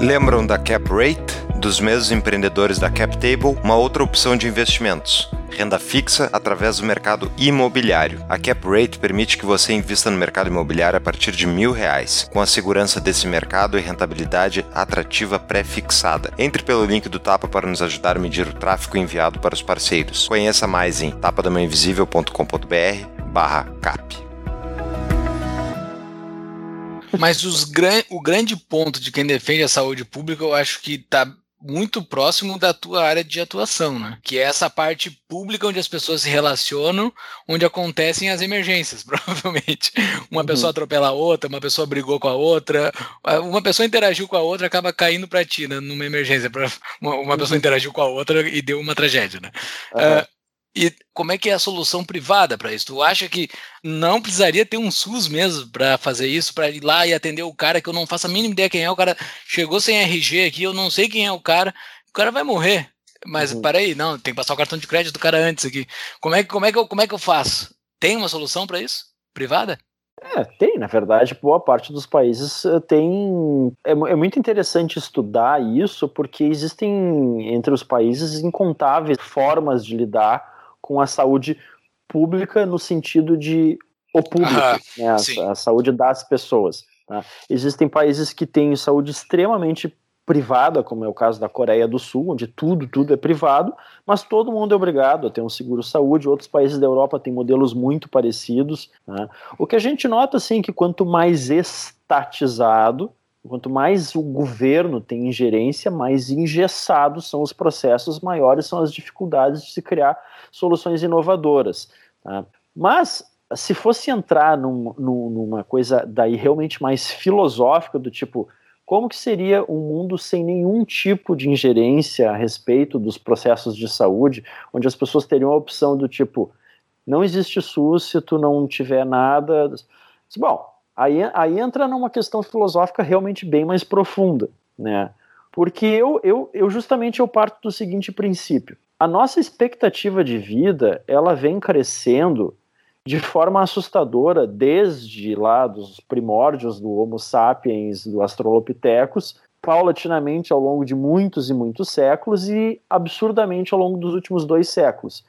Lembram da Cap Rate? Dos mesmos empreendedores da Cap Table, uma outra opção de investimentos renda fixa através do mercado imobiliário. A Cap Rate permite que você invista no mercado imobiliário a partir de mil reais, com a segurança desse mercado e rentabilidade atrativa pré-fixada. Entre pelo link do Tapa para nos ajudar a medir o tráfego enviado para os parceiros. Conheça mais em tapadamainvisível.com.br barra cap. Mas gran o grande ponto de quem defende a saúde pública, eu acho que está muito próximo da tua área de atuação, né? Que é essa parte pública onde as pessoas se relacionam, onde acontecem as emergências, <laughs> provavelmente. Uma uhum. pessoa atropela a outra, uma pessoa brigou com a outra, uma pessoa interagiu com a outra, acaba caindo para ti, né, numa emergência. Uma, uma uhum. pessoa interagiu com a outra e deu uma tragédia, né? Uhum. Uh, e como é que é a solução privada para isso? Tu acha que não precisaria ter um SUS mesmo para fazer isso, para ir lá e atender o cara que eu não faço a mínima ideia quem é, o cara chegou sem RG aqui, eu não sei quem é o cara, o cara vai morrer. Mas uhum. peraí, não, tem que passar o cartão de crédito do cara antes aqui. Como é, como é, que, eu, como é que eu faço? Tem uma solução para isso? Privada? É, tem, na verdade, boa parte dos países eh, tem. É, é, muito interessante estudar isso, porque existem entre os países incontáveis formas de lidar com a saúde pública no sentido de o público, ah, né, a, a, saúde das pessoas. Tá? Existem países que têm saúde extremamente privada, como é o caso da Coreia do Sul, onde tudo, tudo é privado, mas todo mundo é obrigado a ter um seguro saúde. Outros países da Europa têm modelos muito parecidos. Né? O que a gente nota, assim, é que quanto mais estatizado, Quanto mais o governo tem ingerência, mais engessados são os processos, maiores são as dificuldades de se criar soluções inovadoras. Tá? Mas, se fosse entrar num, num, numa coisa daí realmente mais filosófica, do tipo, como que seria um mundo sem nenhum tipo de ingerência a respeito dos processos de saúde, onde as pessoas teriam a opção do tipo, não existe SUS se tu não tiver nada. Bom, Aí, aí entra numa questão filosófica realmente bem mais profunda, né? Porque eu, eu, eu justamente eu parto do seguinte princípio: a nossa expectativa de vida ela vem crescendo de forma assustadora desde lá dos primórdios do Homo sapiens, do Australopithecus, paulatinamente ao longo de muitos e muitos séculos e absurdamente ao longo dos últimos dois séculos.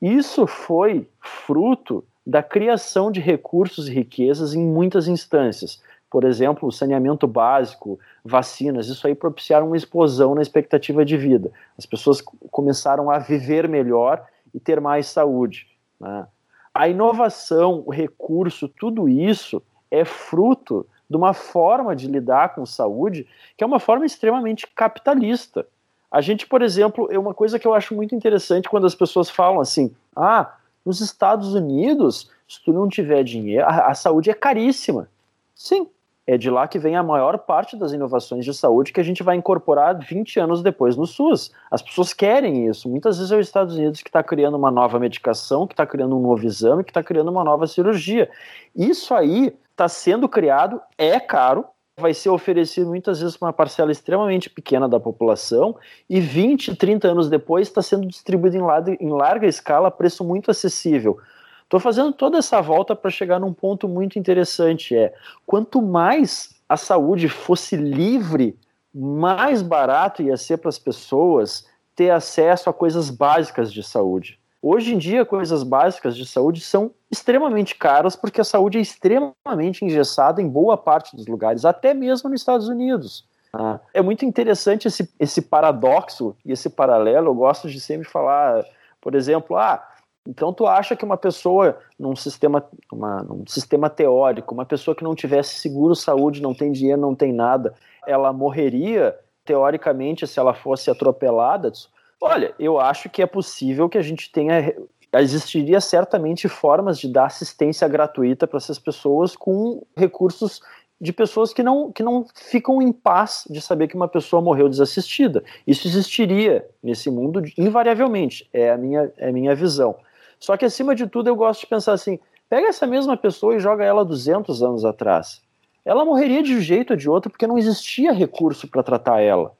Isso foi fruto da criação de recursos e riquezas em muitas instâncias. Por exemplo, saneamento básico, vacinas, isso aí propiciaram uma explosão na expectativa de vida. As pessoas começaram a viver melhor e ter mais saúde. Né? A inovação, o recurso, tudo isso é fruto de uma forma de lidar com saúde que é uma forma extremamente capitalista. A gente, por exemplo, é uma coisa que eu acho muito interessante quando as pessoas falam assim: ah, nos Estados Unidos, se tu não tiver dinheiro, a, a saúde é caríssima. Sim, é de lá que vem a maior parte das inovações de saúde que a gente vai incorporar 20 anos depois no SUS. As pessoas querem isso. Muitas vezes é os Estados Unidos que está criando uma nova medicação, que está criando um novo exame, que está criando uma nova cirurgia. Isso aí está sendo criado, é caro, vai ser oferecido muitas vezes para uma parcela extremamente pequena da população e 20, 30 anos depois está sendo distribuído em larga, escala a preço muito acessível. Estou fazendo toda essa volta para chegar num ponto muito interessante, é quanto mais a saúde fosse livre, mais barato ia ser para as pessoas ter acesso a coisas básicas de saúde. Hoje em dia, coisas básicas de saúde são extremamente caras porque a saúde é extremamente engessada em boa parte dos lugares, até mesmo nos Estados Unidos. Ah, é muito interessante esse, esse paradoxo e esse paralelo. Eu gosto de sempre falar, por exemplo, ah, então tu acha que uma pessoa num sistema, uma, num sistema teórico, uma pessoa que não tivesse seguro saúde, não tem dinheiro, não tem nada, ela morreria teoricamente se ela fosse atropelada? Olha, eu acho que é possível que a gente tenha. Existiria certamente formas de dar assistência gratuita para essas pessoas com recursos de pessoas que não, que não ficam em paz de saber que uma pessoa morreu desassistida. Isso existiria nesse mundo invariavelmente, é a minha, é a minha visão. Só que acima de tudo eu gosto de pensar assim: pega essa mesma pessoa e joga ela 200 anos atrás. Ela morreria de um jeito ou de outro porque não existia recurso para tratar ela.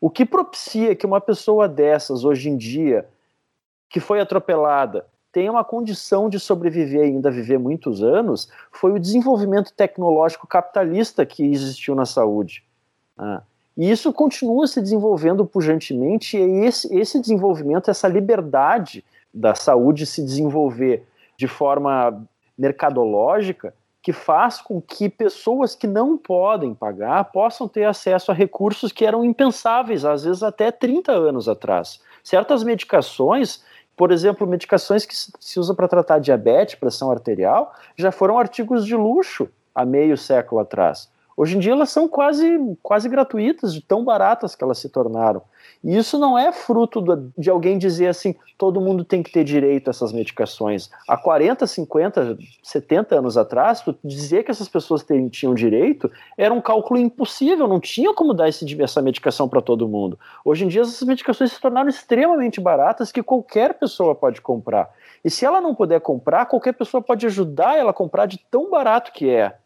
O que propicia que uma pessoa dessas, hoje em dia, que foi atropelada, tenha uma condição de sobreviver e ainda viver muitos anos, foi o desenvolvimento tecnológico capitalista que existiu na saúde. Ah, E isso continua se desenvolvendo pujantemente, e esse, esse desenvolvimento, essa liberdade da saúde se desenvolver de forma mercadológica, que faz com que pessoas que não podem pagar possam ter acesso a recursos que eram impensáveis, às vezes até 30 anos atrás. Certas medicações, por exemplo, medicações que se usa para tratar diabetes, pressão arterial, já foram artigos de luxo há meio século atrás. Hoje em dia elas são quase, quase gratuitas, de tão baratas que elas se tornaram. E isso não é fruto de alguém dizer assim, todo mundo tem que ter direito a essas medicações. Há 40, 50, 70 anos atrás, dizer que essas pessoas tinham direito era um cálculo impossível, não tinha como dar esse, essa medicação para todo mundo. Hoje em dia essas medicações se tornaram extremamente baratas que qualquer pessoa pode comprar. E se ela não puder comprar, qualquer pessoa pode ajudar ela a comprar de tão barato que é.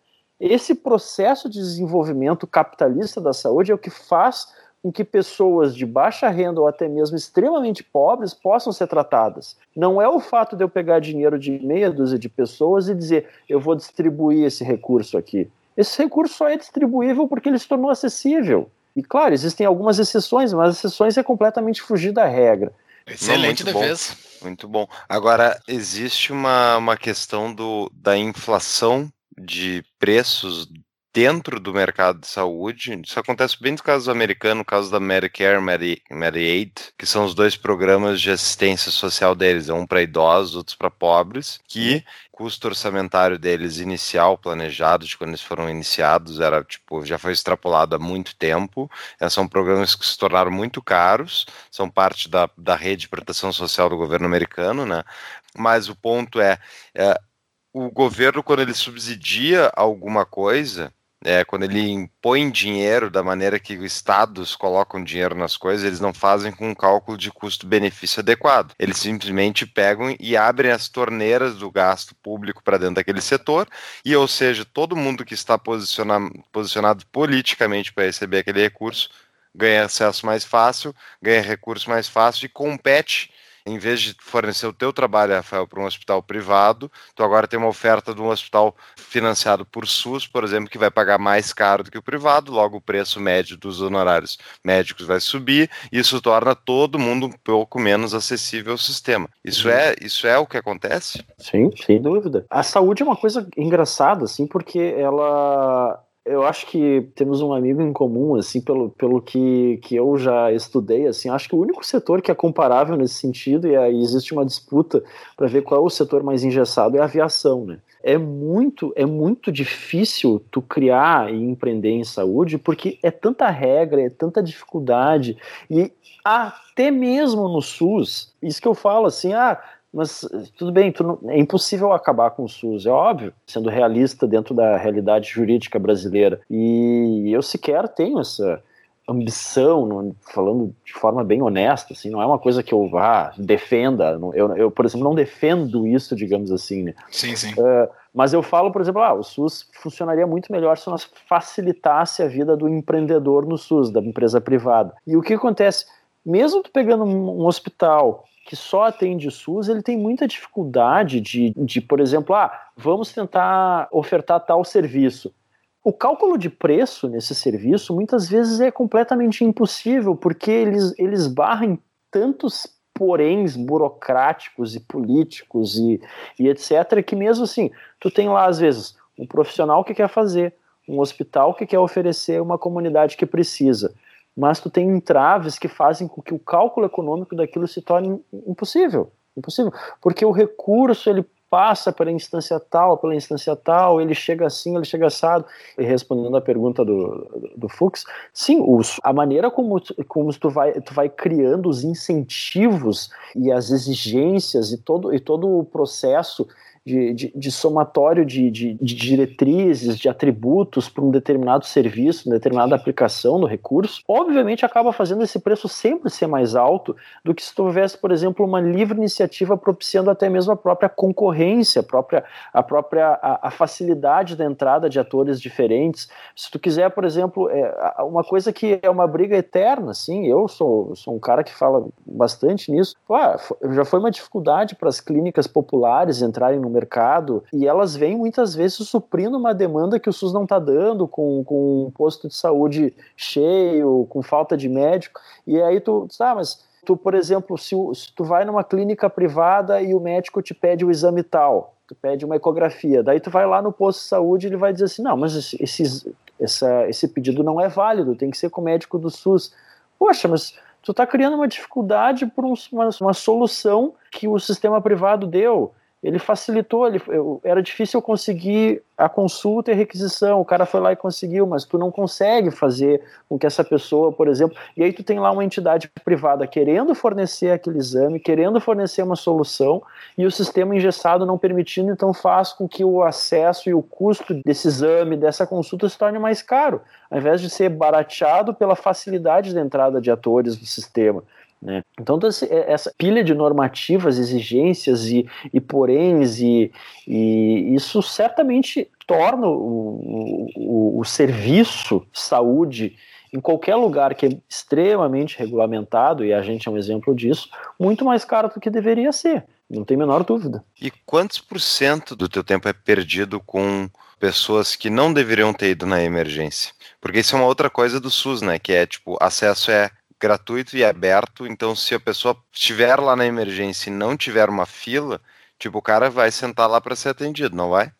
Esse processo de desenvolvimento capitalista da saúde é o que faz com que pessoas de baixa renda ou até mesmo extremamente pobres possam ser tratadas. Não é o fato de eu pegar dinheiro de meia dúzia de pessoas e dizer eu vou distribuir esse recurso aqui. Esse recurso só é distribuível porque ele se tornou acessível. E claro, existem algumas exceções, mas exceções é completamente fugir da regra. Excelente Não, defesa. Bom, muito bom. Agora, existe uma, uma questão do, da inflação de preços dentro do mercado de saúde. Isso acontece bem no caso americano, no caso da Medicare, Medi Medicaid, que são os dois programas de assistência social deles, um para idosos, outros para pobres, que o custo orçamentário deles inicial, planejado de quando eles foram iniciados, era tipo, já foi extrapolado há muito tempo. são programas que se tornaram muito caros, são parte da, da rede de proteção social do governo americano, né? Mas o ponto é, é o governo, quando ele subsidia alguma coisa, é, quando ele impõe dinheiro da maneira que os estados colocam dinheiro nas coisas, eles não fazem com um cálculo de custo-benefício adequado. Eles simplesmente pegam e abrem as torneiras do gasto público para dentro daquele setor, e ou seja, todo mundo que está posicionado, posicionado politicamente para receber aquele recurso ganha acesso mais fácil, ganha recurso mais fácil e compete em vez de fornecer o teu trabalho, Rafael, para um hospital privado, tu agora tem uma oferta de um hospital financiado por SUS, por exemplo, que vai pagar mais caro do que o privado, logo o preço médio dos honorários médicos vai subir, e isso torna todo mundo um pouco menos acessível ao sistema. Isso uhum. é, isso é o que acontece? Sim, sem dúvida. A saúde é uma coisa engraçada, assim, porque ela eu acho que temos um amigo em comum, assim, pelo, pelo que, que eu já estudei, assim, acho que o único setor que é comparável nesse sentido, e aí existe uma disputa para ver qual é o setor mais engessado, é a aviação, né? É muito, é muito difícil tu criar e empreender em saúde, porque é tanta regra, é tanta dificuldade, e até mesmo no SUS, isso que eu falo, assim, ah, mas tudo bem, não, é impossível acabar com o SUS, é óbvio, sendo realista dentro da realidade jurídica brasileira. E eu sequer tenho essa ambição, não, falando de forma bem honesta, assim, não é uma coisa que eu vá defenda. Eu, eu, por exemplo, não defendo isso, digamos assim. Né? Sim, sim. Uh, mas eu falo, por exemplo, ah, o SUS funcionaria muito melhor se nós facilitasse a vida do empreendedor no SUS, da empresa privada. E o que acontece? Mesmo tu pegando um hospital que só atende SUS, ele tem muita dificuldade de, de, por exemplo, ah, vamos tentar ofertar tal serviço. O cálculo de preço nesse serviço muitas vezes é completamente impossível, porque eles, eles barram tantos poréns burocráticos e políticos e, e etc., que mesmo assim, tu tem lá, às vezes, um profissional que quer fazer, um hospital que quer oferecer uma comunidade que precisa mas tu tem entraves que fazem com que o cálculo econômico daquilo se torne impossível, impossível, porque o recurso ele passa pela instância tal, pela instância tal, ele chega assim, ele chega assado. E respondendo à pergunta do, do Fux, sim, os, a maneira como, como tu, vai, tu vai criando os incentivos e as exigências e todo, e todo o processo de, de, de somatório de, de, de, diretrizes, de atributos para um determinado serviço, uma determinada aplicação do recurso, obviamente acaba fazendo esse preço sempre ser mais alto do que se houvesse, por exemplo, uma livre iniciativa propiciando até mesmo a própria concorrência, a própria, a, própria a, a facilidade da entrada de atores diferentes. Se tu quiser, por exemplo, é, uma coisa que é uma briga eterna, assim, eu sou, sou um cara que fala bastante nisso, ah, já foi uma dificuldade para as clínicas populares entrarem no mercado e elas vêm muitas vezes suprindo uma demanda que o SUS não está dando, com, com um posto de saúde cheio, com falta de médico. E aí tu, ah, mas tu, por exemplo, se, se tu vai numa clínica privada e o médico te pede o exame tal, tu pede uma ecografia, daí tu vai lá no posto de saúde e ele vai dizer assim, não, mas esse, esse, esse pedido não é válido, tem que ser com o médico do SUS. Poxa, mas tu está criando uma dificuldade por um, uma, uma solução que o sistema privado deu ele facilitou, ele, eu, era difícil conseguir a consulta e a requisição, o cara foi lá e conseguiu, mas tu não consegue fazer com que essa pessoa, por exemplo, e aí tu tem lá uma entidade privada querendo fornecer aquele exame, querendo fornecer uma solução, e o sistema engessado não permitindo, então faz com que o acesso e o custo desse exame, dessa consulta se torne mais caro, ao invés de ser barateado pela facilidade da entrada de atores do sistema. Né? Então, é, essa pilha de normativas, exigências e, e poréns, e, e isso certamente torna o, o, o serviço saúde em qualquer lugar que é extremamente regulamentado, e a gente é um exemplo disso, muito mais caro do que deveria ser. Não tem a menor dúvida. E quantos por cento do teu tempo é perdido com pessoas que não deveriam ter ido na emergência? Porque isso é uma outra coisa do SUS, né? Que é tipo, acesso é gratuito e aberto, então se a pessoa estiver lá na emergência e não tiver uma fila, tipo, o cara vai sentar lá para ser atendido, não vai?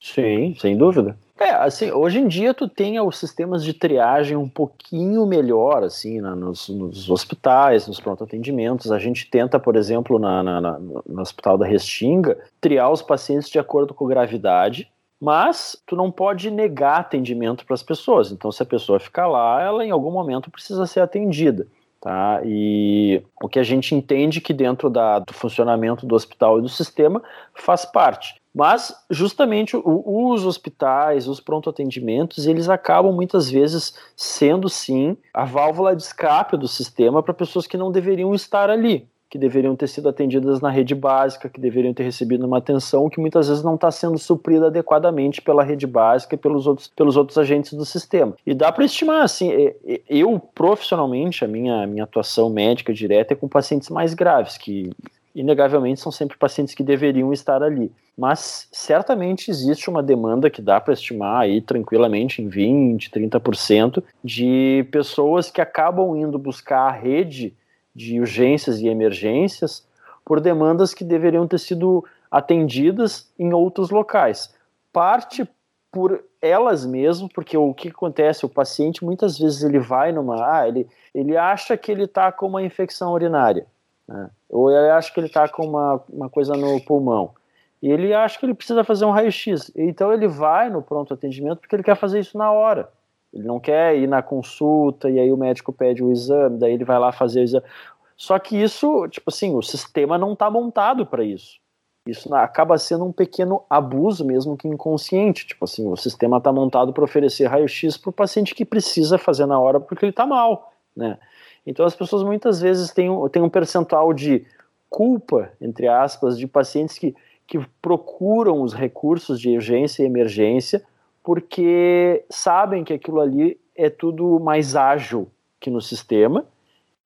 Sim, sem dúvida. É, assim, hoje em dia tu tem os sistemas de triagem um pouquinho melhor, assim, na, nos, nos, hospitais, nos pronto-atendimentos. A gente tenta, por exemplo, na, na, no Hospital da Restinga, triar os pacientes de acordo com gravidade, mas tu não pode negar atendimento para as pessoas. Então, se a pessoa ficar lá, ela em algum momento precisa ser atendida. Tá? E o que a gente entende que dentro da, do funcionamento do hospital e do sistema faz parte. Mas, justamente, o, os hospitais, os pronto-atendimentos, eles acabam muitas vezes sendo, sim, a válvula de escape do sistema para pessoas que não deveriam estar ali que deveriam ter sido atendidas na rede básica, que deveriam ter recebido uma atenção que muitas vezes não está sendo suprida adequadamente pela rede básica e pelos outros, pelos outros agentes do sistema. E dá para estimar, assim, eu profissionalmente, a minha, minha atuação médica direta é com pacientes mais graves, que inegavelmente são sempre pacientes que deveriam estar ali. Mas certamente existe uma demanda que dá para estimar aí tranquilamente em 20, 30% de pessoas que acabam indo buscar a rede de urgências e emergências por demandas que deveriam ter sido atendidas em outros locais. Parte por elas mesmas, porque o que acontece, o paciente muitas vezes ele vai numa, ah, ele, ele acha que ele está com uma infecção urinária, né? ou ele acha que ele está com uma, uma coisa no pulmão, e ele acha que ele precisa fazer um raio-x, então ele vai no pronto atendimento porque ele quer fazer isso na hora. Ele não quer ir na consulta e aí o médico pede o exame, daí ele vai lá fazer o exame. Só que isso, tipo assim, o sistema não está montado para isso. Isso acaba sendo um pequeno abuso, mesmo que inconsciente. Tipo assim, o sistema está montado para oferecer raio-x para o paciente que precisa fazer na hora porque ele está mal, né? Então as pessoas muitas vezes têm, têm um percentual de culpa, entre aspas, de pacientes que, que procuram os recursos de urgência e emergência porque sabem que aquilo ali é tudo mais ágil que no sistema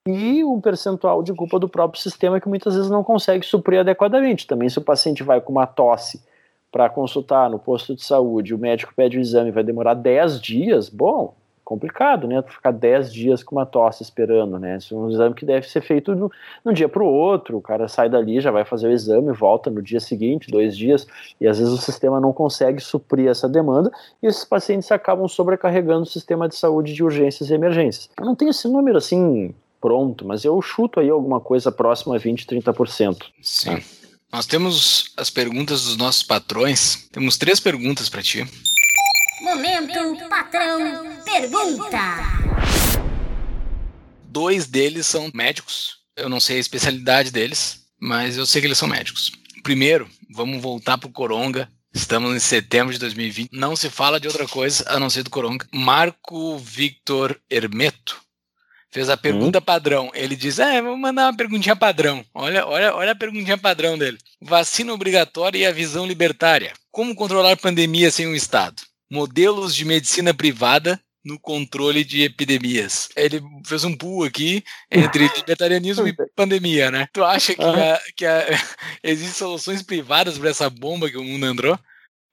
e um percentual de culpa do próprio sistema que muitas vezes não consegue suprir adequadamente. Também se o paciente vai com uma tosse para consultar no posto de saúde, o médico pede o exame vai demorar 10 dias, bom, complicado, né? Ficar 10 dias com uma tosse esperando, né? Isso é um exame que deve ser feito no, no dia para o outro. O cara sai dali, já vai fazer o exame, volta no dia seguinte, dois dias, e às vezes o sistema não consegue suprir essa demanda e esses pacientes acabam sobrecarregando o sistema de saúde de urgências e emergências. Eu não tenho esse número assim pronto, mas eu chuto aí alguma coisa próxima a 20, 30%. Sim. Nós temos as perguntas dos nossos patrões. Temos três perguntas para ti. Momento patrão pergunta. Dois deles são médicos. Eu não sei a especialidade deles, mas eu sei que eles são médicos. Primeiro, vamos voltar pro Coronga. Estamos em setembro de 2020. Não se fala de outra coisa a não ser do Coronga. Marco Victor Hermeto fez a pergunta hum. padrão. Ele diz: É, vou mandar uma perguntinha padrão. Olha, olha, olha a perguntinha padrão dele. Vacina obrigatória e a visão libertária. Como controlar pandemia sem um Estado? Modelos de medicina privada no controle de epidemias. Ele fez um pool aqui entre <laughs> libertarianismo e pandemia, né? Tu acha que, a, que a, <laughs> existem soluções privadas para essa bomba que o mundo entrou?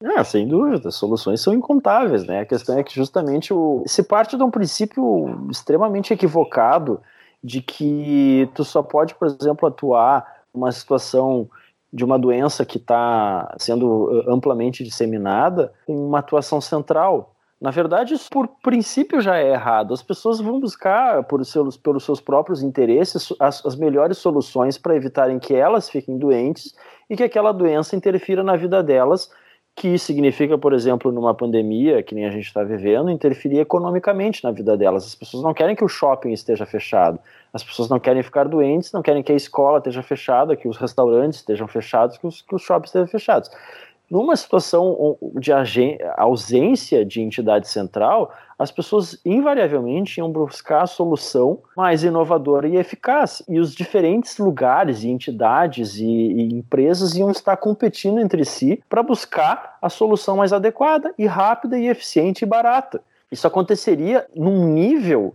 Ah, sem dúvida, as soluções são incontáveis, né? A questão é que justamente o, se parte de um princípio extremamente equivocado de que tu só pode, por exemplo, atuar numa situação de uma doença que está sendo amplamente disseminada em uma atuação central. Na verdade, isso por princípio já é errado. As pessoas vão buscar, por seus, pelos seus próprios interesses, as, as melhores soluções para evitarem que elas fiquem doentes e que aquela doença interfira na vida delas que significa, por exemplo, numa pandemia, que nem a gente está vivendo, interferir economicamente na vida delas. As pessoas não querem que o shopping esteja fechado, as pessoas não querem ficar doentes, não querem que a escola esteja fechada, que os restaurantes estejam fechados, que os, que os shoppings estejam fechados. Numa situação de ausência de entidade central, as pessoas invariavelmente iam buscar a solução mais inovadora e eficaz. E os diferentes lugares e entidades e, e empresas iam estar competindo entre si para buscar a solução mais adequada e rápida e eficiente e barata. Isso aconteceria num nível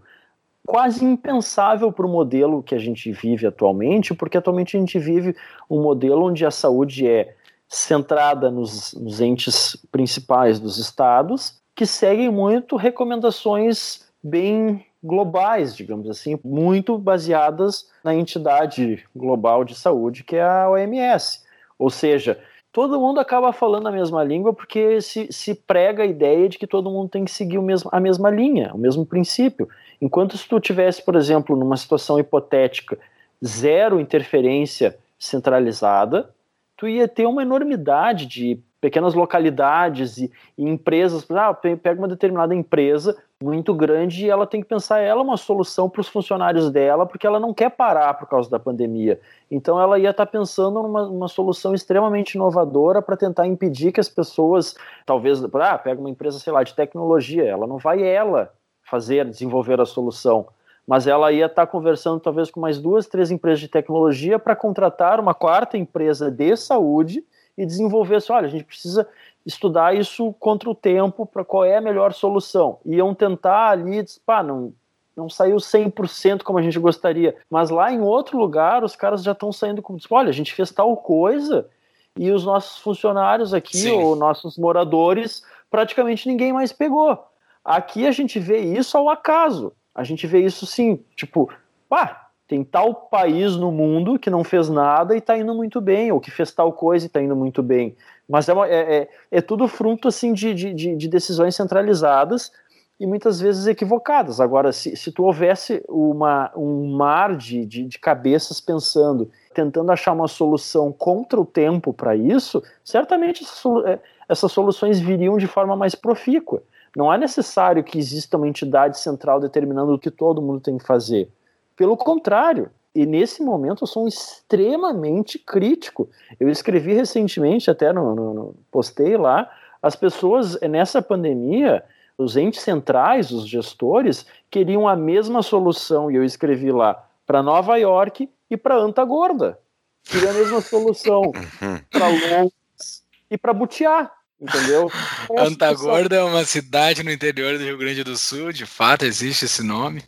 quase impensável para o modelo que a gente vive atualmente, porque atualmente a gente vive um modelo onde a saúde é centrada nos, nos entes principais dos estados, que seguem muito recomendações bem globais, digamos assim, muito baseadas na entidade global de saúde que é a OMS. Ou seja, todo mundo acaba falando a mesma língua porque se, se prega a ideia de que todo mundo tem que seguir mesmo, a mesma linha, o mesmo princípio. Enquanto se tu tivesse, por exemplo, numa situação hipotética, zero interferência centralizada, tu ia ter uma enormidade de pequenas localidades e, e empresas. Ah, pega uma determinada empresa muito grande e ela tem que pensar ela uma solução para os funcionários dela, porque ela não quer parar por causa da pandemia. Então ela ia estar tá pensando numa uma solução extremamente inovadora para tentar impedir que as pessoas, talvez, ah, pega uma empresa, sei lá, de tecnologia, ela não vai ela fazer, desenvolver a solução mas ela ia estar tá conversando talvez com mais duas, três empresas de tecnologia para contratar uma quarta empresa de saúde e desenvolver assim, olha, a gente precisa estudar isso contra o tempo para qual é a melhor solução. Iam tentar ali, pá, não, não saiu 100% como a gente gostaria, mas lá em outro lugar os caras já estão saindo com, olha, a gente fez tal coisa e os nossos funcionários aqui, Sim. ou nossos moradores, praticamente ninguém mais pegou. Aqui a gente vê isso ao acaso a gente vê isso sim, tipo, pá, tem tal país no mundo que não fez nada e está indo muito bem, ou que fez tal coisa e está indo muito bem. Mas é, uma, é, é, é, tudo fruto assim de, de, de, decisões centralizadas e muitas vezes equivocadas. Agora, se, se tu houvesse uma, um mar de, de, de cabeças pensando, tentando achar uma solução contra o tempo para isso, certamente é, essas soluções viriam de forma mais profícua. Não é necessário que exista uma entidade central determinando o que todo mundo tem que fazer. Pelo contrário, e nesse momento eu sou extremamente crítico. Eu escrevi recentemente, até no, no, no, postei lá, as pessoas nessa pandemia, os entes centrais, os gestores, queriam a mesma solução, e eu escrevi lá, para Nova York e para Anta Gorda. Queria a mesma solução uhum. para Londres e para Butiá entendeu? <laughs> Antagorda é uma cidade no interior do Rio Grande do Sul, de fato existe esse nome.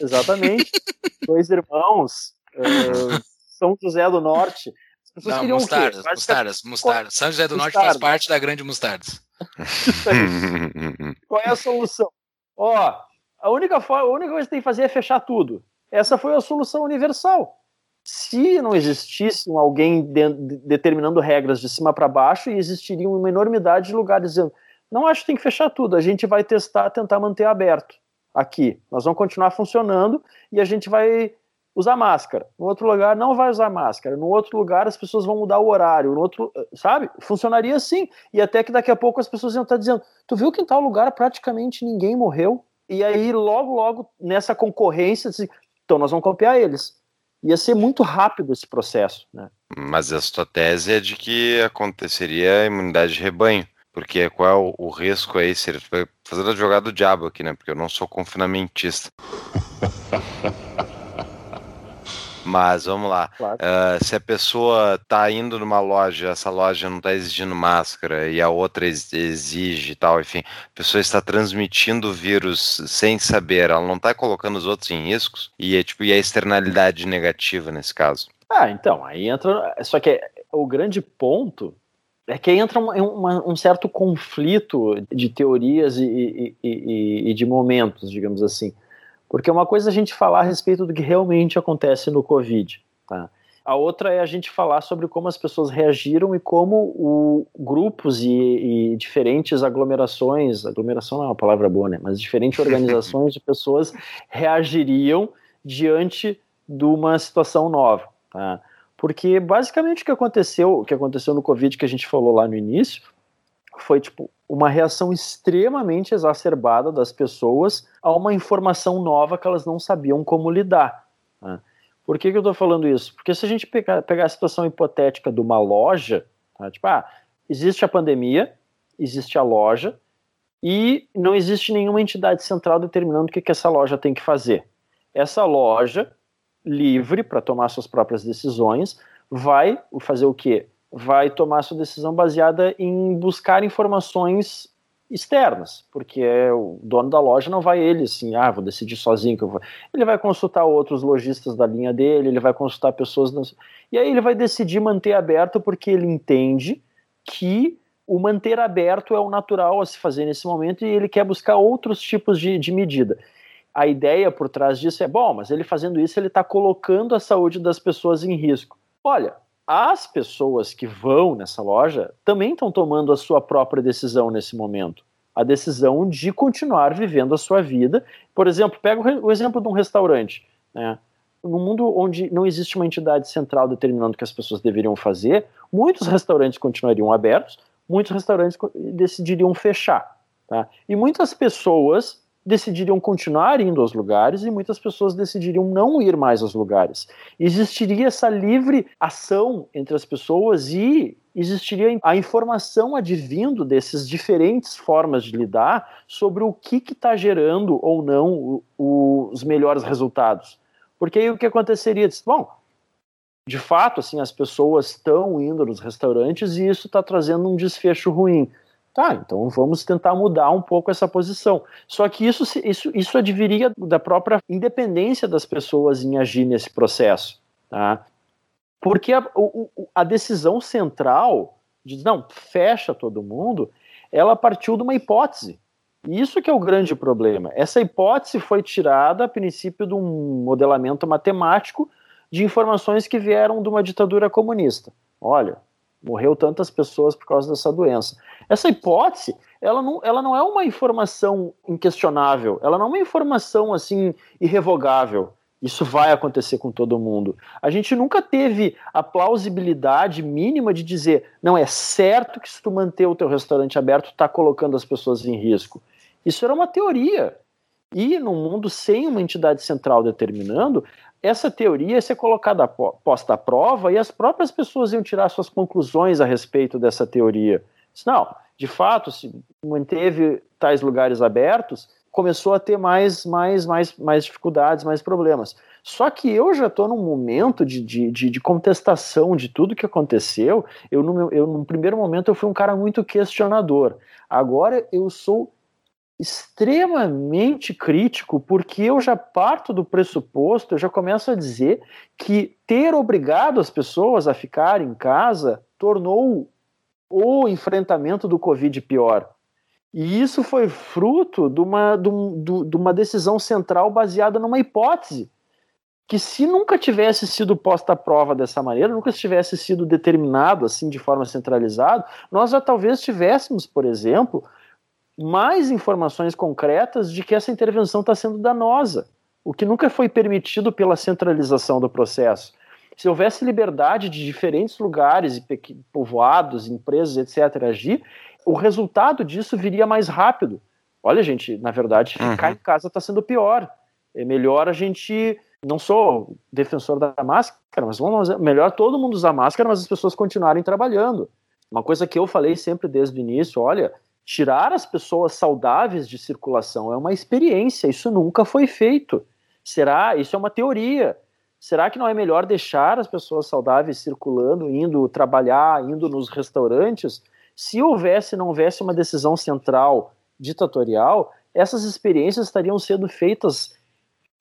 Exatamente. <laughs> Dois irmãos, uh, <laughs> São José do Norte. As pessoas Não, queriam mostardas, quê? mostardas, mostardas. São José do Norte faz parte da grande mostardas. Qual é a solução? Ó, a única, forma, a única coisa que tem que fazer é fechar tudo. Essa foi a solução universal se não existisse alguém de, de, determinando regras de cima para baixo, existiria uma enormidade de lugares dizendo: não acho que tem que fechar tudo, a gente vai testar, tentar manter aberto aqui. Nós vamos continuar funcionando e a gente vai usar máscara. No outro lugar não vai usar máscara. No outro lugar as pessoas vão mudar o horário. No outro, sabe? Funcionaria assim. E até que daqui a pouco as pessoas iam estar dizendo: "Tu viu que em tal lugar praticamente ninguém morreu?" E aí logo logo nessa concorrência, então nós vamos copiar eles ia ser muito rápido esse processo. Né? Mas a sua tese é de que aconteceria a imunidade de rebanho. Porque qual é o, o risco aí? Seria fazendo a jogada do diabo aqui, né? Porque eu não sou confinamentista. <laughs> Mas vamos lá. Claro. Uh, se a pessoa está indo numa loja, essa loja não está exigindo máscara e a outra exige tal, enfim, a pessoa está transmitindo o vírus sem saber, ela não está colocando os outros em riscos e é tipo e a externalidade negativa nesse caso. Ah, então, aí entra. Só que o grande ponto é que entra uma, um certo conflito de teorias e, e, e, e, de momentos, digamos assim. Porque uma coisa é a gente falar a respeito do que realmente acontece no Covid, tá? A outra é a gente falar sobre como as pessoas reagiram e como o, grupos e, e, diferentes aglomerações, aglomeração não é uma palavra boa, né? Mas diferentes <laughs> organizações de pessoas reagiriam diante de uma situação nova, tá? Porque basicamente o que aconteceu, o que aconteceu no Covid que a gente falou lá no início, foi tipo uma reação extremamente exacerbada das pessoas a uma informação nova que elas não sabiam como lidar. Né? Por que, que eu estou falando isso? Porque se a gente pegar, pegar a situação hipotética de uma loja, tá? tipo, ah, existe a pandemia, existe a loja, e não existe nenhuma entidade central determinando o que, que essa loja tem que fazer. Essa loja livre para tomar suas próprias decisões, vai fazer o quê? Vai tomar sua decisão baseada em buscar informações externas, porque é o dono da loja não vai ele assim, ah, vou decidir sozinho que eu vou. Ele vai consultar outros lojistas da linha dele, ele vai consultar pessoas das... e aí ele vai decidir manter aberto porque ele entende que o manter aberto é o natural a se fazer nesse momento e ele quer buscar outros tipos de, de medida a ideia por trás disso é: bom, mas ele fazendo isso, ele está colocando a saúde das pessoas em risco. Olha, as pessoas que vão nessa loja também estão tomando a sua própria decisão nesse momento. A decisão de continuar vivendo a sua vida. Por exemplo, pega o exemplo de um restaurante. Né? No mundo onde não existe uma entidade central determinando o que as pessoas deveriam fazer, muitos restaurantes continuariam abertos, muitos restaurantes decidiriam fechar. Tá? E muitas pessoas decidiriam continuar indo aos lugares e muitas pessoas decidiriam não ir mais aos lugares. Existiria essa livre ação entre as pessoas e existiria a informação advindo desses diferentes formas de lidar sobre o que está gerando ou não o, o, os melhores resultados. Porque aí o que aconteceria? Bom, de fato, assim, as pessoas estão indo nos restaurantes e isso está trazendo um desfecho ruim. Tá, então vamos tentar mudar um pouco essa posição. Só que isso, isso, isso adviria da própria independência das pessoas em agir nesse processo. Tá? Porque a, a decisão central de não, fecha todo mundo, ela partiu de uma hipótese. E isso que é o grande problema. Essa hipótese foi tirada a princípio de um modelamento matemático de informações que vieram de uma ditadura comunista. Olha, morreu tantas pessoas por causa dessa doença. Essa hipótese, ela não, ela não é uma informação inquestionável, ela não é uma informação assim irrevogável. Isso vai acontecer com todo mundo. A gente nunca teve a plausibilidade mínima de dizer, não é certo que se tu manter o teu restaurante aberto, está colocando as pessoas em risco. Isso era uma teoria. E num mundo sem uma entidade central determinando, essa teoria ia ser colocada posta à prova e as próprias pessoas iam tirar suas conclusões a respeito dessa teoria. Não, de fato, se manteve tais lugares abertos, começou a ter mais, mais, mais, mais dificuldades, mais problemas. Só que eu já estou num momento de, de, de, contestação de tudo que aconteceu. Eu, no, eu, no primeiro momento, eu fui um cara muito questionador. Agora eu sou extremamente crítico, porque eu já parto do pressuposto, eu já começo a dizer que ter obrigado as pessoas a ficar em casa tornou o enfrentamento do Covid pior. E isso foi fruto de uma, de, um, uma decisão central baseada numa hipótese que se nunca tivesse sido posta à prova dessa maneira, nunca tivesse sido determinado assim de forma centralizada, nós já talvez tivéssemos, por exemplo, mais informações concretas de que essa intervenção está sendo danosa, o que nunca foi permitido pela centralização do processo. Se houvesse liberdade de diferentes lugares, povoados, empresas, etc., agir, o resultado disso viria mais rápido. Olha, gente, na verdade, ficar uhum. em casa está sendo pior. É melhor a gente. Não sou defensor da máscara, mas vamos melhor todo mundo usar máscara, mas as pessoas continuarem trabalhando. Uma coisa que eu falei sempre desde o início: olha, Tirar as pessoas saudáveis de circulação é uma experiência, isso nunca foi feito. Será? Isso é uma teoria. Será que não é melhor deixar as pessoas saudáveis circulando, indo trabalhar, indo nos restaurantes? Se houvesse, não houvesse uma decisão central ditatorial, essas experiências estariam sendo feitas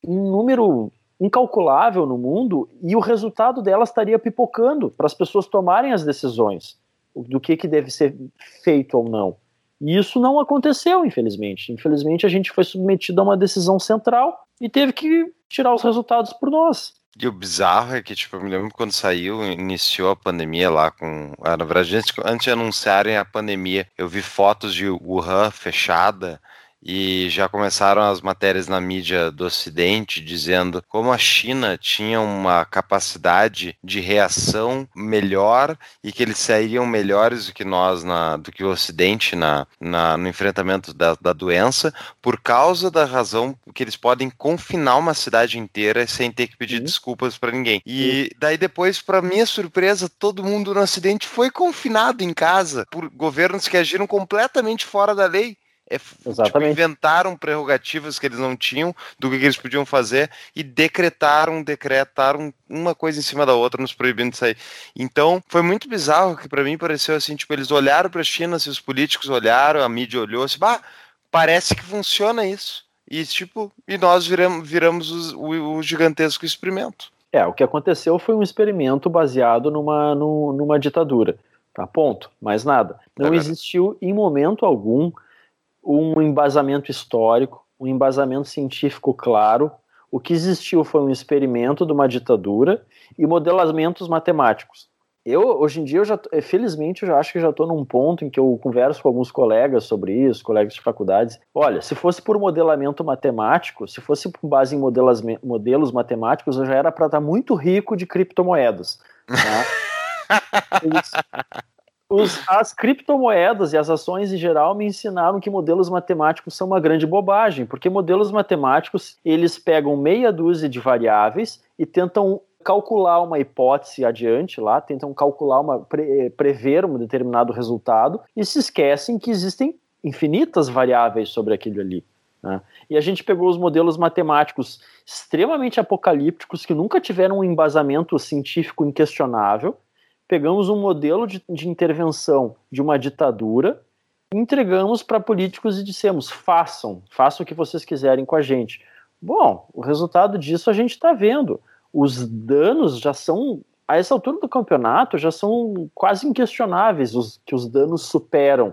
em número incalculável no mundo e o resultado delas estaria pipocando para as pessoas tomarem as decisões do que, que deve ser feito ou não. E isso não aconteceu, infelizmente. Infelizmente, a gente foi submetido a uma decisão central e teve que tirar os resultados por nós. E o bizarro é que, tipo, eu me lembro quando saiu, iniciou a pandemia lá com. Ah, na verdade, antes, antes de anunciarem a pandemia, eu vi fotos de Wuhan fechada e já começaram as matérias na mídia do Ocidente dizendo como a China tinha uma capacidade de reação melhor e que eles sairiam melhores do que nós, na, do que o Ocidente na, na no enfrentamento da, da doença, por causa da razão que eles podem confinar uma cidade inteira sem ter que pedir uhum. desculpas para ninguém. E daí depois, para minha surpresa, todo mundo no Ocidente foi confinado em casa por governos que agiram completamente fora da lei. É, tipo, inventaram prerrogativas que eles não tinham do que, que, eles podiam fazer e decretaram, decretaram uma coisa em cima da outra, nos proibindo de sair. Então, foi muito bizarro que para mim pareceu assim, tipo, eles olharam para a China, se os políticos olharam, a mídia olhou, assim, bah, parece que funciona isso. E tipo, e nós viramos, viramos o, o gigantesco experimento. É, o que aconteceu foi um experimento baseado numa, numa ditadura. Tá, ponto. Mais nada. Não é existiu em momento algum um embasamento histórico, um embasamento científico claro. O que existiu foi um experimento de uma ditadura e modelamentos matemáticos. Eu, hoje em dia, eu já, felizmente, eu já acho que já estou num ponto em que eu converso com alguns colegas sobre isso, colegas de faculdades. Olha, se fosse por modelamento matemático, se fosse com base em modelos, modelos matemáticos, eu já era para estar tá muito rico de criptomoedas. <laughs> Tá? Os, as criptomoedas e as ações em geral me ensinaram que modelos matemáticos são uma grande bobagem, porque modelos matemáticos eles pegam meia dúzia de variáveis e tentam calcular uma hipótese adiante lá, tentam calcular uma pre, prever um determinado resultado e se esquecem que existem infinitas variáveis sobre aquilo ali. Né? E a gente pegou os modelos matemáticos extremamente apocalípticos que nunca tiveram um embasamento científico inquestionável pegamos um modelo de, de intervenção de uma ditadura, entregamos para políticos e dissemos: façam, façam o que vocês quiserem com a gente. Bom, o resultado disso a gente está vendo. Os danos já são, a essa altura do campeonato, já são quase inquestionáveis os que os danos superam.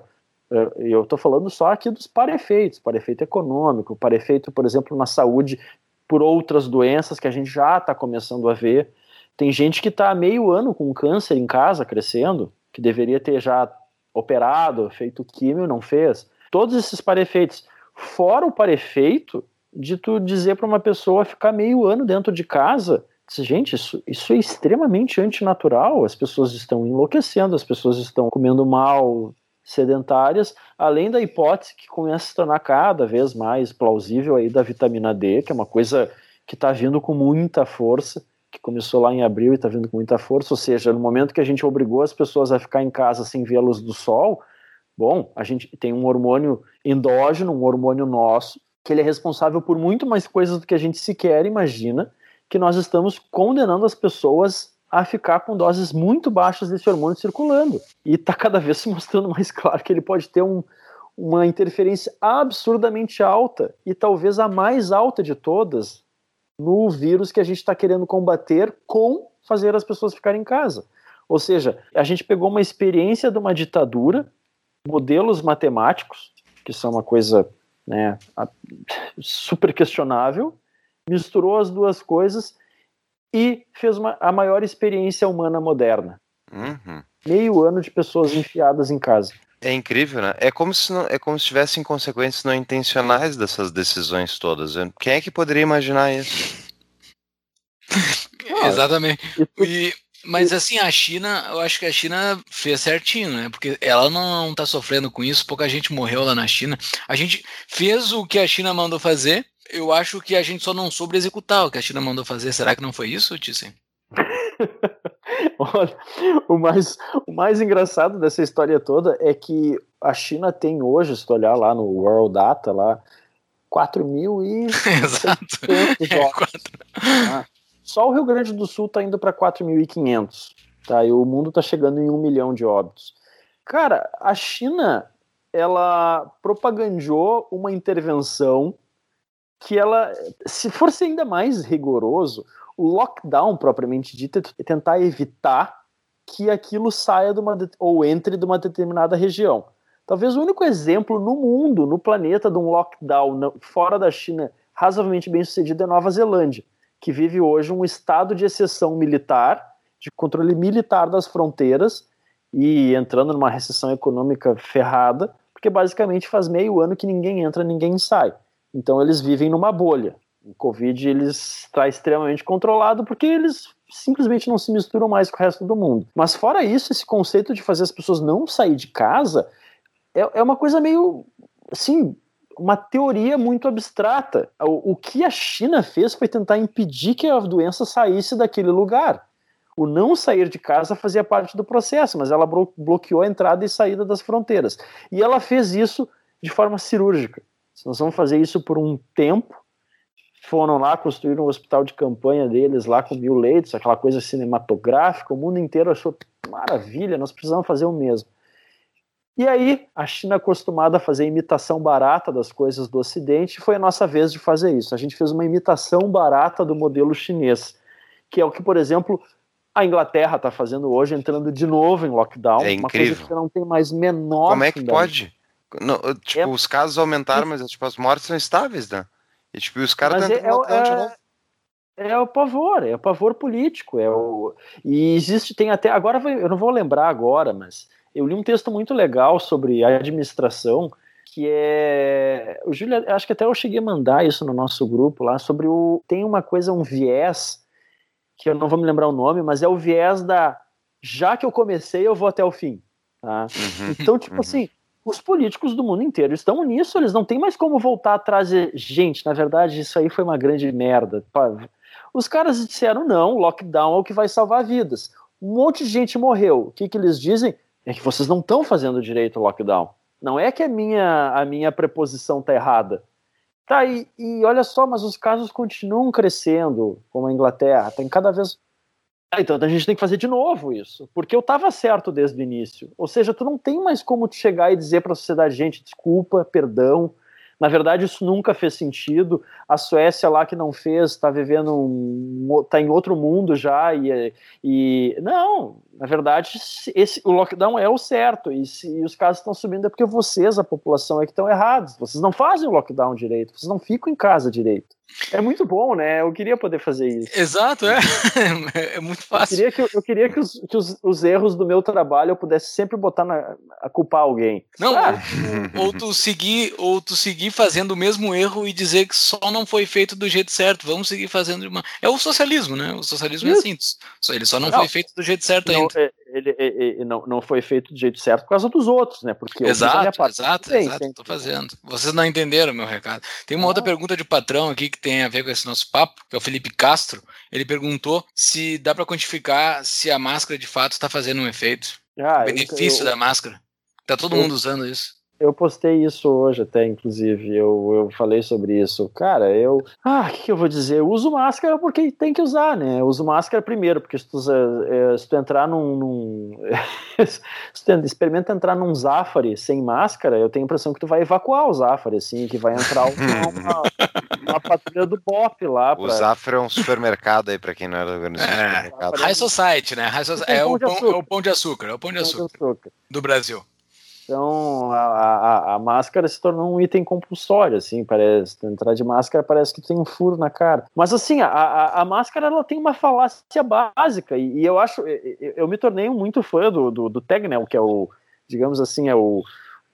É, eu estou falando só aqui dos para-efeitos, para-efeito econômico, para-efeito, por exemplo, na saúde por outras doenças que a gente já está começando a ver. Tem gente que está meio ano com câncer em casa crescendo, que deveria ter já operado, feito químio, não fez. Todos esses parefeitos. Fora o parefeito de tu dizer para uma pessoa ficar meio ano dentro de casa. Gente, isso, isso é extremamente antinatural. As pessoas estão enlouquecendo, as pessoas estão comendo mal, sedentárias, além da hipótese que começa a se tornar cada vez mais plausível aí da vitamina D, que é uma coisa que está vindo com muita força que começou lá em abril e está vindo com muita força, ou seja, no momento que a gente obrigou as pessoas a ficar em casa sem ver a luz do sol, bom, a gente tem um hormônio endógeno, um hormônio nosso, que ele é responsável por muito mais coisas do que a gente sequer imagina, que nós estamos condenando as pessoas a ficar com doses muito baixas desse hormônio circulando. E está cada vez se mostrando mais claro que ele pode ter um, uma interferência absurdamente alta, e talvez a mais alta de todas, no vírus que a gente está querendo combater com fazer as pessoas ficarem em casa. Ou seja, a gente pegou uma experiência de uma ditadura, modelos matemáticos, que são uma coisa né, super questionável, misturou as duas coisas e fez uma, a maior experiência humana moderna. Uhum. Meio ano de pessoas enfiadas em casa. É incrível, né? É como se não, é como se tivessem consequências não intencionais dessas decisões todas. Quem é que poderia imaginar isso? Ah, <laughs> Exatamente. E, mas assim, a China, eu acho que a China fez certinho, né? Porque ela não está sofrendo com isso, pouca gente morreu lá na China. A gente fez o que a China mandou fazer. Eu acho que a gente só não soube executar o que a China mandou fazer. Será que não foi isso, Tissem? <laughs> <laughs> Olha, o mais, o mais engraçado dessa história toda é que a China tem hoje, se tu olhar lá no World Data, lá, 4 mil e. <laughs> Exato. É, ah, só o Rio Grande do Sul está indo para 4.500, tá? E o mundo está chegando em um milhão de óbitos. Cara, a China, ela propagandeou uma intervenção que ela, se fosse ainda mais rigoroso, lockdown propriamente dito é tentar evitar que aquilo saia de uma ou entre de uma determinada região. Talvez o único exemplo no mundo, no planeta, de um lockdown fora da China razoavelmente bem sucedido é Nova Zelândia, que vive hoje um estado de exceção militar, de controle militar das fronteiras e entrando numa recessão econômica ferrada, porque basicamente faz meio ano que ninguém entra, ninguém sai. Então eles vivem numa bolha. O Covid eles está extremamente controlado porque eles simplesmente não se misturam mais com o resto do mundo. Mas fora isso, esse conceito de fazer as pessoas não sair de casa é, é uma coisa meio assim uma teoria muito abstrata. O, o que a China fez foi tentar impedir que a doença saísse daquele lugar. O não sair de casa fazia parte do processo, mas ela bloqueou a entrada e saída das fronteiras. E ela fez isso de forma cirúrgica. Nós vamos fazer isso por um tempo. Foram lá, construíram um hospital de campanha deles lá com mil leitos, aquela coisa cinematográfica. O mundo inteiro achou maravilha, nós precisamos fazer o mesmo. E aí, a China acostumada a fazer imitação barata das coisas do Ocidente, foi a nossa vez de fazer isso. A gente fez uma imitação barata do modelo chinês, que é o que, por exemplo, a Inglaterra está fazendo hoje, entrando de novo em lockdown. É incrível. Uma coisa que não tem mais menor. Como é que pode? Não, tipo, é... os casos aumentaram, mas tipo, as mortes são estáveis, né? E tipo, os caras estão é, é, novo. É o pavor, é o pavor político. É o... E existe, tem até. Agora eu não vou lembrar agora, mas eu li um texto muito legal sobre a administração, que é. O Júlio, acho que até eu cheguei a mandar isso no nosso grupo lá, sobre o. Tem uma coisa, um viés, que eu não vou me lembrar o nome, mas é o viés da. Já que eu comecei, eu vou até o fim. Tá? Uhum, então, tipo uhum. assim, os políticos do mundo inteiro estão nisso, eles não têm mais como voltar atrás e. Gente, na verdade, isso aí foi uma grande merda. Os caras disseram não, lockdown é o que vai salvar vidas. Um monte de gente morreu. O que, que eles dizem? é que vocês não estão fazendo direito o lockdown. Não é que a minha, a minha preposição está errada. Tá, e, e olha só, mas os casos continuam crescendo, como a Inglaterra, tem cada vez. Ah, então a gente tem que fazer de novo isso, porque eu estava certo desde o início. Ou seja, tu não tem mais como chegar e dizer para a sociedade, gente, desculpa, perdão, na verdade, isso nunca fez sentido. A Suécia lá que não fez está vivendo um, está em outro mundo já e, e não, na verdade, esse, o lockdown é o certo e se e os casos estão subindo é porque vocês, a população, é que estão errados. Vocês não fazem o lockdown direito, vocês não ficam em casa direito. É muito bom, né? Eu queria poder fazer isso. Exato, é. <laughs> É muito fácil. Eu queria que, eu queria que, os, que os, os erros do meu trabalho eu pudesse sempre botar na, a culpar alguém. Não, ah. ou, tu seguir, ou tu seguir fazendo o mesmo erro e dizer que só não foi feito do jeito certo. Vamos seguir fazendo uma. É o socialismo, né? O socialismo isso. é assim. Ele só não, não, foi feito do jeito certo não, ainda. É, ele, ele, ele, não, não foi feito do jeito certo por causa dos outros, né? Porque exato, exato, bem, exato. Estou fazendo. Vocês não entenderam meu recado. Tem uma ah. outra pergunta de patrão aqui que tem a ver com esse nosso papo, que é o Felipe Castro. Ele perguntou se dá para quantificar se a máscara de fato está fazendo um efeito. Ah, o benefício eu, da máscara. Tá todo eu, mundo usando isso. Eu postei isso hoje até, inclusive, eu, eu falei sobre isso. Cara, eu. Ah, o que, que, eu vou dizer? Eu uso máscara porque tem que usar, né? Eu uso máscara primeiro, porque se tu, eh, se tu entrar num. num <laughs> se tu experimenta entrar num Zafari sem máscara, eu tenho a impressão que tu vai evacuar o Zafari, assim, que vai entrar uma, <laughs> uma, uma patrulha do BOP lá. Pra... O Zafari é um supermercado aí, pra quem não era organizado. É, High Society, né? High Society. É, o pão, é o pão de açúcar, é o pão de açúcar, pão de açúcar. do Brasil. Então a, a, a, máscara se tornou um item compulsório, assim, parece. Entrar de máscara parece que tem um furo na cara. Mas assim, a, a, a máscara ela tem uma falácia básica, e, e, eu acho. Eu, eu me tornei muito fã do, do, do Tegnell, que é o, digamos assim, é o,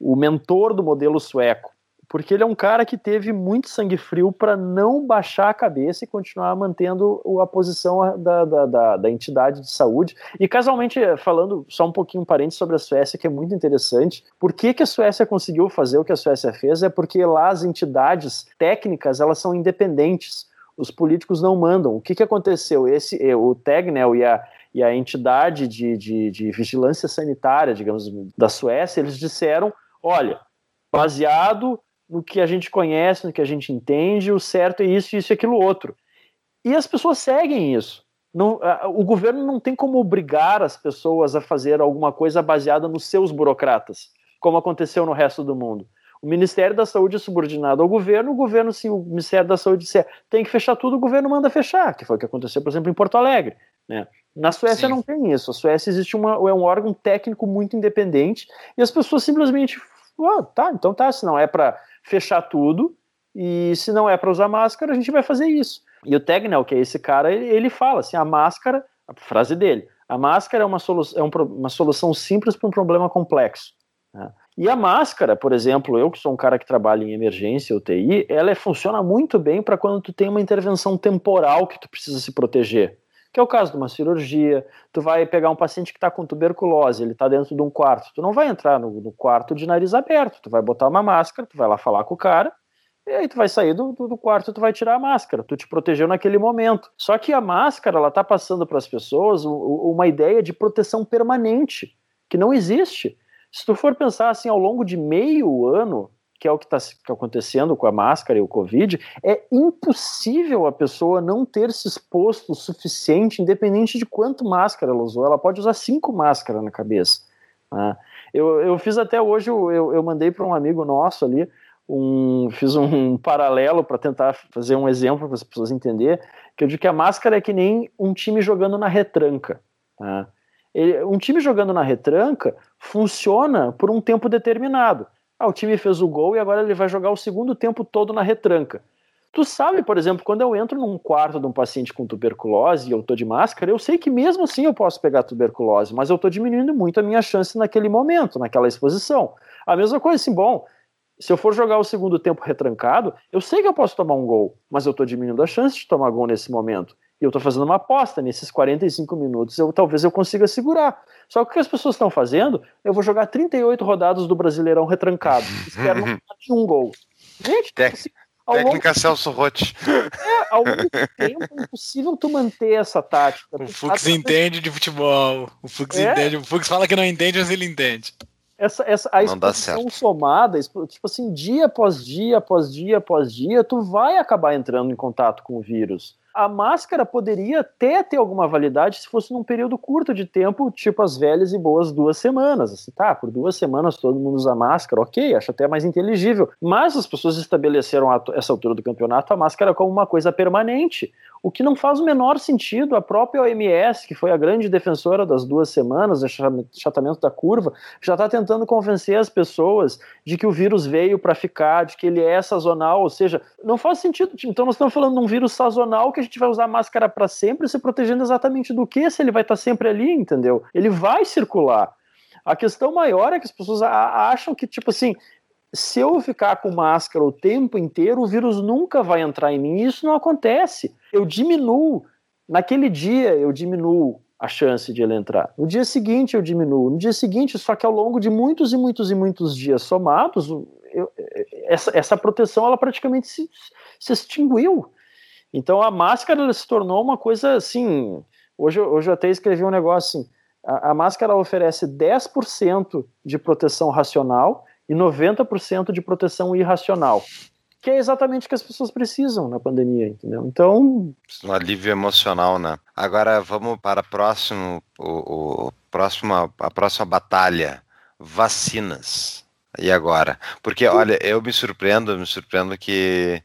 o mentor do modelo sueco porque ele é um cara que teve muito sangue frio para não baixar a cabeça e continuar mantendo a posição da, da, da, da, entidade de saúde. E casualmente, falando só um pouquinho parente sobre a Suécia, que é muito interessante, por que, que a Suécia conseguiu fazer o que a Suécia fez? É porque lá as entidades técnicas elas são independentes. Os políticos não mandam. O que, que aconteceu? Esse, eh, o Tegnell e a, e a entidade de, de, de vigilância sanitária, digamos, da Suécia, eles disseram: olha, baseado no que a gente conhece, no que a gente entende, o certo é isso, isso e aquilo outro. E as pessoas seguem isso. Não, o governo não tem como obrigar as pessoas a fazer alguma coisa baseada nos seus burocratas, como aconteceu no resto do mundo. O Ministério da Saúde é subordinado ao governo, o governo, se o Ministério da Saúde disser tem que fechar tudo, o governo manda fechar, que foi o que aconteceu, por exemplo, em Porto Alegre. Né? Na Suécia Sim. não tem isso. A Suécia existe uma, é um órgão técnico muito independente e as pessoas simplesmente, oh, tá, então tá, se não é para fechar tudo e se não é para usar máscara, a gente vai fazer isso. E o Tegnell, que é esse cara, ele, fala assim, a máscara, a frase dele, a máscara é uma, solu é um, uma solução simples para um problema complexo. Né? E a máscara, por exemplo, eu que sou um cara que trabalha em emergência, UTI, ela funciona muito bem para quando tu tem uma intervenção temporal que tu precisa se proteger. Que é o caso de uma cirurgia, tu vai pegar um paciente que está com tuberculose, ele está dentro de um quarto, tu não vai entrar no, no, quarto de nariz aberto, tu vai botar uma máscara, tu vai lá falar com o cara, e aí tu vai sair do, do, do quarto, tu vai tirar a máscara, tu te protegeu naquele momento. Só que a máscara, ela está passando para as pessoas uma ideia de proteção permanente, que não existe. Se tu for pensar assim, ao longo de meio ano, que é o que está acontecendo com a máscara e o Covid, é impossível a pessoa não ter se exposto o suficiente, independente de quanto máscara ela usou. Ela pode usar cinco máscaras na cabeça. Né? Eu, eu fiz até hoje, eu, eu mandei para um amigo nosso ali, um, fiz um <laughs> paralelo para tentar fazer um exemplo para as pessoas entenderem, que eu digo que a máscara é que nem um time jogando na retranca. Tá? Ele, um time jogando na retranca funciona por um tempo determinado. Ah, o time fez o gol e agora ele vai jogar o segundo tempo todo na retranca. Tu sabe, por exemplo, quando eu entro num quarto de um paciente com tuberculose e eu tô de máscara, eu sei que mesmo assim eu posso pegar tuberculose, mas eu tô diminuindo muito a minha chance naquele momento, naquela exposição. A mesma coisa assim, bom, se eu for jogar o segundo tempo retrancado, eu sei que eu posso tomar um gol, mas eu tô diminuindo a chance de tomar gol nesse momento. E eu estou fazendo uma aposta nesses 45 minutos, eu, talvez eu consiga segurar. Só que o que as pessoas estão fazendo, eu vou jogar 38 rodadas do Brasileirão retrancado. Espero não <laughs> um gol. Gente, Tec assim, técnica longo... Celso Rotti. É, ao longo tempo é impossível tu manter essa tática. O Fux entende de futebol. O Fux é. entende. O Fux fala que não entende, mas ele entende. Essa, essa, a exposição somada, tipo assim, dia após dia, após dia, após dia, tu vai acabar entrando em contato com o vírus a máscara poderia até ter alguma validade se fosse num período curto de tempo, tipo as velhas e boas duas semanas. Assim, tá, por duas semanas todo mundo usa máscara, ok, acho até mais inteligível. Mas as pessoas estabeleceram a essa altura do campeonato a máscara como uma coisa permanente, o que não faz o menor sentido. A própria OMS, que foi a grande defensora das duas semanas, achatamento da curva, já está tentando convencer as pessoas de que o vírus veio para ficar, de que ele é sazonal, ou seja, não faz sentido. Então nós estamos falando de um vírus sazonal que a gente vai usar máscara para sempre, se protegendo exatamente do que? Se ele vai estar tá sempre ali, entendeu? Ele vai circular. A questão maior é que as pessoas acham que, tipo assim, se eu ficar com máscara o tempo inteiro, o vírus nunca vai entrar em mim. E isso não acontece. Eu diminuo. Naquele dia, eu diminuo a chance de ele entrar. No dia seguinte, eu diminuo. No dia seguinte, só que ao longo de muitos e muitos e muitos dias somados, eu, essa, essa proteção ela praticamente se, se extinguiu. Então a máscara se tornou uma coisa assim. Hoje, hoje eu até escrevi um negócio assim: a, a máscara oferece 10% de proteção racional e 90% de proteção irracional. Que é exatamente o que as pessoas precisam na pandemia, entendeu? Então. Um alívio emocional, né? Agora vamos para próximo, o, o próximo, a próxima batalha: vacinas. E agora? Porque, olha, eu me surpreendo, me surpreendo que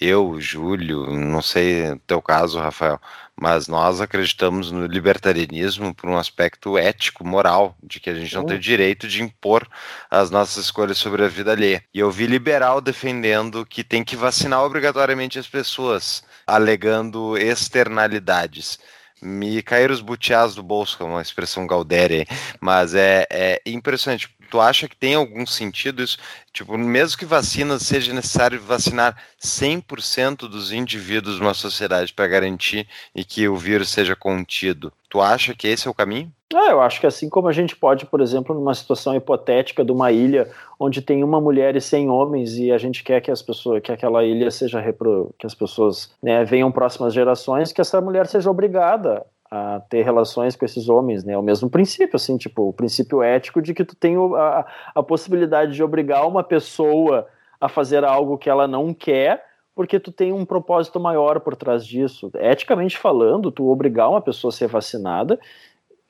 eu, Júlio, não sei o teu caso, Rafael, mas nós acreditamos no libertarianismo por um aspecto ético, moral, de que a gente não tem o direito de impor as nossas escolhas sobre a vida alheia. E eu vi liberal defendendo que tem que vacinar obrigatoriamente as pessoas, alegando externalidades me caíram os butiás do bolso, que é uma expressão gaudéria, mas é, é impressionante. Tu acha que tem algum sentido isso? Tipo, mesmo que vacina seja necessário vacinar 100% dos indivíduos numa sociedade para garantir e que o vírus seja contido, tu acha que esse é o caminho? Ah, eu acho que assim como a gente pode, por exemplo, numa situação hipotética de uma ilha onde tem uma mulher e 100 homens e a gente quer que as pessoas, que aquela ilha seja repro, que as pessoas né, venham próximas gerações, que essa mulher seja obrigada a ter relações com esses homens, né? É o mesmo princípio, assim, tipo, o princípio ético de que tu tem a, a possibilidade de obrigar uma pessoa a fazer algo que ela não quer, porque tu tem um propósito maior por trás disso. Eticamente falando, tu obrigar uma pessoa a ser vacinada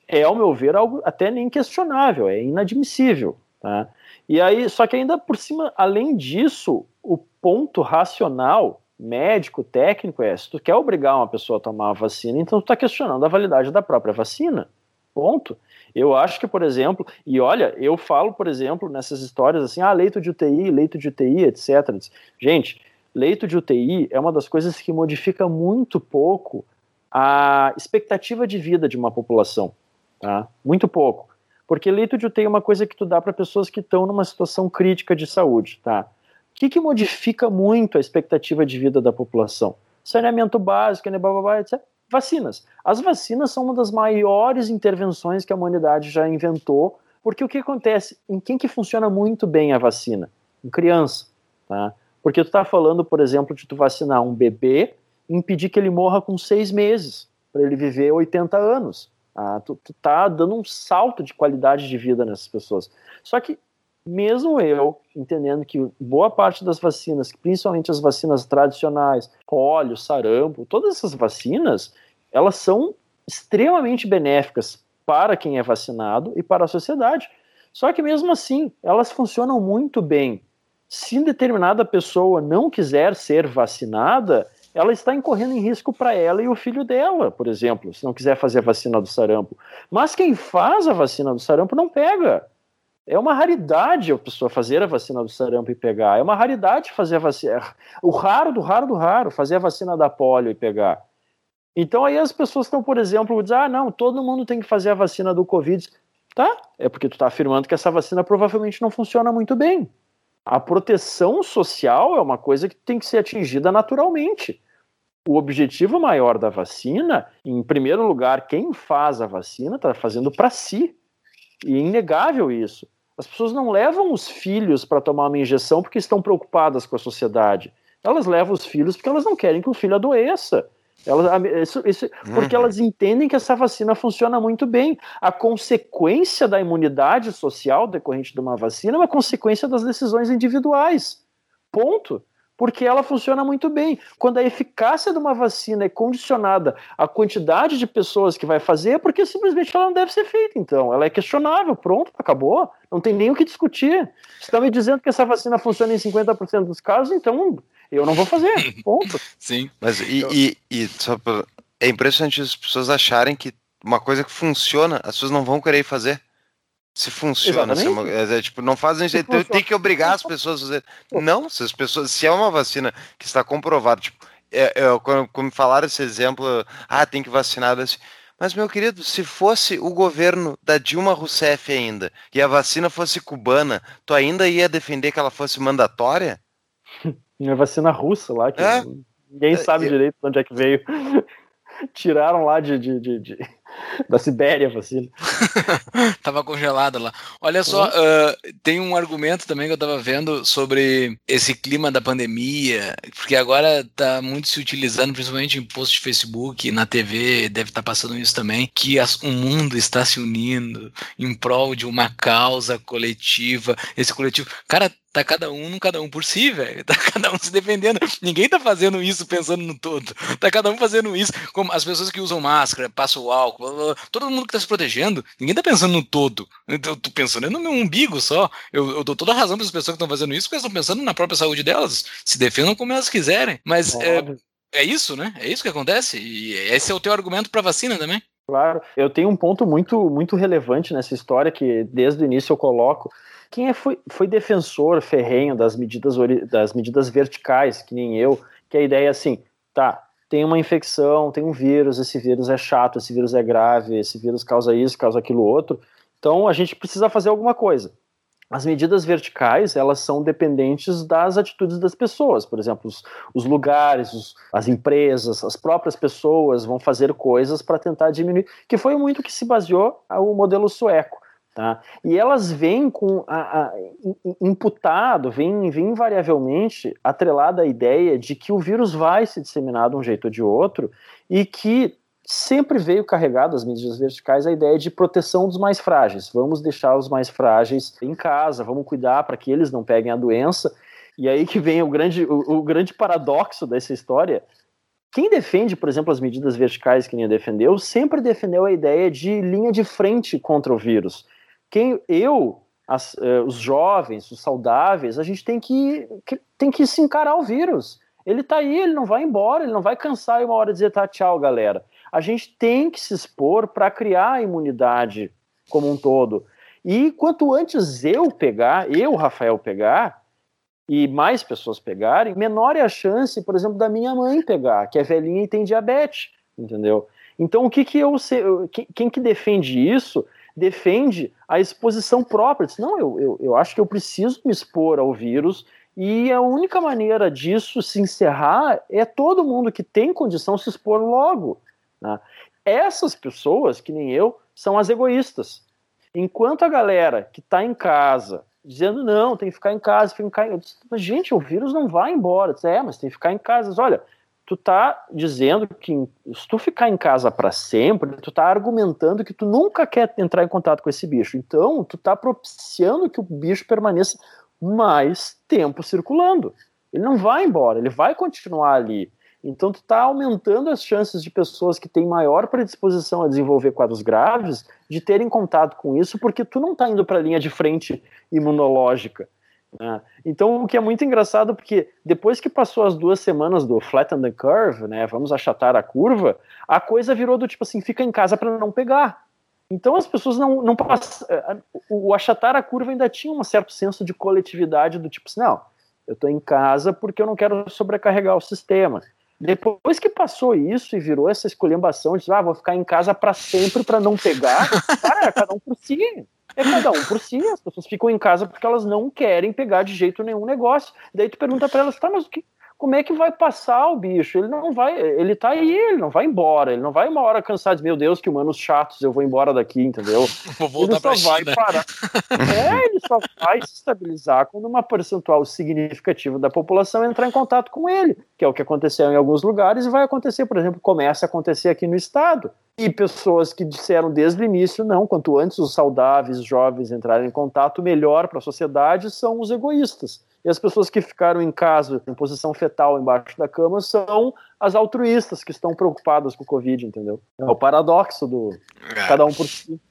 é, ao meu ver, algo até nem questionável, é inadmissível. Tá? E aí, só que ainda por cima, além disso, o ponto racional, médico, técnico é: se tu quer obrigar uma pessoa a tomar a vacina, então tu está questionando a validade da própria vacina. Ponto. Eu acho que, por exemplo, e olha, eu falo, por exemplo, nessas histórias assim, ah, leito de UTI, leito de UTI, etc. Gente, leito de UTI é uma das coisas que modifica muito pouco a expectativa de vida de uma população, tá? Muito pouco. Porque leito de UTI é uma coisa que tu dá para pessoas que estão numa situação crítica de saúde, tá? O que, que modifica muito a expectativa de vida da população? Saneamento básico, né, blá, blá, blá, etc vacinas. As vacinas são uma das maiores intervenções que a humanidade já inventou, porque o que acontece? Em quem que funciona muito bem a vacina? Em criança, tá? Porque tu está falando, por exemplo, de tu vacinar um bebê e impedir que ele morra com seis meses, para ele viver 80 anos. Ah, tu, tu tá dando um salto de qualidade de vida nessas pessoas. Só que mesmo eu entendendo que boa parte das vacinas, principalmente as vacinas tradicionais, polio, sarampo, todas essas vacinas, elas são extremamente benéficas para quem é vacinado e para a sociedade. Só que mesmo assim, elas funcionam muito bem. Se determinada pessoa não quiser ser vacinada, ela está incorrendo em risco para ela e o filho dela, por exemplo, se não quiser fazer a vacina do sarampo. Mas quem faz a vacina do sarampo não pega. É uma raridade a pessoa fazer a vacina do sarampo e pegar. É uma raridade fazer a vacina. O raro do raro do raro, fazer a vacina da polio e pegar. Então aí as pessoas estão, por exemplo, dizendo: ah, não, todo mundo tem que fazer a vacina do Covid. Tá, é porque tu está afirmando que essa vacina provavelmente não funciona muito bem. A proteção social é uma coisa que tem que ser atingida naturalmente. O objetivo maior da vacina, em primeiro lugar, quem faz a vacina está fazendo para si. E é inegável isso. As pessoas não levam os filhos para tomar uma injeção porque estão preocupadas com a sociedade. Elas levam os filhos porque elas não querem que o filho adoeça. Elas, isso, isso, porque uhum. elas entendem que essa vacina funciona muito bem. A consequência da imunidade social decorrente de uma vacina é uma consequência das decisões individuais. Ponto porque ela funciona muito bem. Quando a eficácia de uma vacina é condicionada à quantidade de pessoas que vai fazer, é porque simplesmente ela não deve ser feita, então. Ela é questionável, pronto, acabou. Não tem nem o que discutir. Você está me dizendo que essa vacina funciona em 50% dos casos, então eu não vou fazer, <laughs> ponto. Sim, mas e, e, e só pra... é impressionante as pessoas acharem que uma coisa que funciona, as pessoas não vão querer fazer. Se funciona, se é, uma, é, é, tipo, não fazem jeito, tem que obrigar as pessoas a fazer. Não, se as pessoas, se é uma vacina que está comprovada, tipo, é, é, quando, quando me falaram esse exemplo, ah, tem que vacinar assim. Mas, meu querido, se fosse o governo da Dilma Rousseff ainda e a vacina fosse cubana, tu ainda ia defender que ela fosse mandatória? <laughs> A vacina russa lá, que é? ninguém sabe direito de onde é que veio. <laughs> Tiraram lá de, de, de, de <laughs> da Sibéria, vacina. <laughs> tava congelada lá. Olha só, uh, tem um argumento também que eu tava vendo sobre esse clima da pandemia, porque agora tá muito se utilizando, principalmente em posts de Facebook, na TV, deve estar tá passando isso também, que as, o mundo está se unindo em prol de uma causa coletiva. Esse coletivo, cara, tá cada um cada um por si, velho. Tá <laughs> cada um se defendendo. Ninguém tá fazendo isso pensando no todo. Tá cada um fazendo isso. Como as pessoas que usam máscara, passam o álcool, todo mundo que tá se protegendo, ninguém tá pensando no todo. Eu tô pensando no meu umbigo só. Eu, eu dou toda a razão para as pessoas que estão fazendo isso, porque elas estão pensando na própria saúde delas. Se defendam como elas quiserem. Mas é, é isso, né? É isso que acontece. E esse é o teu argumento para vacina também. Claro, eu tenho um ponto muito, muito relevante nessa história que desde o início eu coloco quem é, foi, foi defensor ferrenho das medidas, das medidas verticais, que nem eu, que a ideia é assim, tá, tem uma infecção, tem um vírus, esse vírus é chato, esse vírus é grave, esse vírus causa isso, causa aquilo outro, então a gente precisa fazer alguma coisa. As medidas verticais, elas são dependentes das atitudes das pessoas, por exemplo, os, os lugares, os, as empresas, as próprias pessoas vão fazer coisas para tentar diminuir, que foi muito que se baseou o modelo sueco. Tá? E elas vêm com a, a, imputado, vem, vem invariavelmente atrelada a ideia de que o vírus vai se disseminar de um jeito ou de outro e que sempre veio carregado as medidas verticais a ideia de proteção dos mais frágeis. Vamos deixar os mais frágeis em casa, vamos cuidar para que eles não peguem a doença. E aí que vem o grande, o, o grande paradoxo dessa história. Quem defende, por exemplo, as medidas verticais que nem defendeu, sempre defendeu a ideia de linha de frente contra o vírus. Quem eu, as, eh, os jovens, os saudáveis, a gente tem que, que, tem que se encarar o vírus. Ele está aí, ele não vai embora, ele não vai cansar e uma hora dizer tá, tchau, galera. A gente tem que se expor para criar a imunidade como um todo. E quanto antes eu pegar, eu, Rafael, pegar, e mais pessoas pegarem, menor é a chance, por exemplo, da minha mãe pegar, que é velhinha e tem diabetes, entendeu? Então, o que que eu quem que defende isso, defende a exposição própria. Diz, não, eu, eu, eu acho que eu preciso me expor ao vírus e a única maneira disso se encerrar é todo mundo que tem condição se expor logo. Né? Essas pessoas, que nem eu, são as egoístas. Enquanto a galera que está em casa dizendo não, tem que ficar em casa, ficar em... Disse, mas, gente, o vírus não vai embora. Disse, é, mas tem que ficar em casa. Olha, tu tá dizendo que se tu ficar em casa para sempre, tu tá argumentando que tu nunca quer entrar em contato com esse bicho. Então, tu tá propiciando que o bicho permaneça mais tempo circulando. Ele não vai embora, ele vai continuar ali. Então, tu está aumentando as chances de pessoas que têm maior predisposição a desenvolver quadros graves de terem contato com isso, porque tu não está indo para a linha de frente imunológica. Né? Então, o que é muito engraçado, porque depois que passou as duas semanas do flatten the curve, né, vamos achatar a curva, a coisa virou do tipo assim, fica em casa para não pegar. Então as pessoas não, não passam. Eh, o achatar a curva ainda tinha um certo senso de coletividade do tipo assim, não, eu estou em casa porque eu não quero sobrecarregar o sistema. Depois que passou isso e virou essa escolhambação de ah, vou ficar em casa para sempre para não pegar, cara, <laughs> é cada um por si. É cada um por si. As pessoas ficam em casa porque elas não querem pegar de jeito nenhum negócio. Daí tu pergunta para elas, tá, mas o que, como é que vai passar o bicho? Ele não vai, ele tá aí, ele não vai embora, ele não vai uma hora cansado de, meu Deus, que humanos chatos, eu vou embora daqui, entendeu? <laughs> Vou voltar ele só vai China. parar. <laughs> é, ele só vai se estabilizar quando uma percentual significativa da população entrar em contato com ele, que é o que aconteceu em alguns lugares e vai acontecer, por exemplo, começa a acontecer aqui no estado. E pessoas que disseram desde o início, não, quanto antes os saudáveis, jovens entrarem em contato, melhor para a sociedade são os egoístas. E as pessoas que ficaram em casa, em posição fetal embaixo da cama, são as altruístas que estão preocupadas com o Covid, entendeu? É o paradoxo do cada um por si.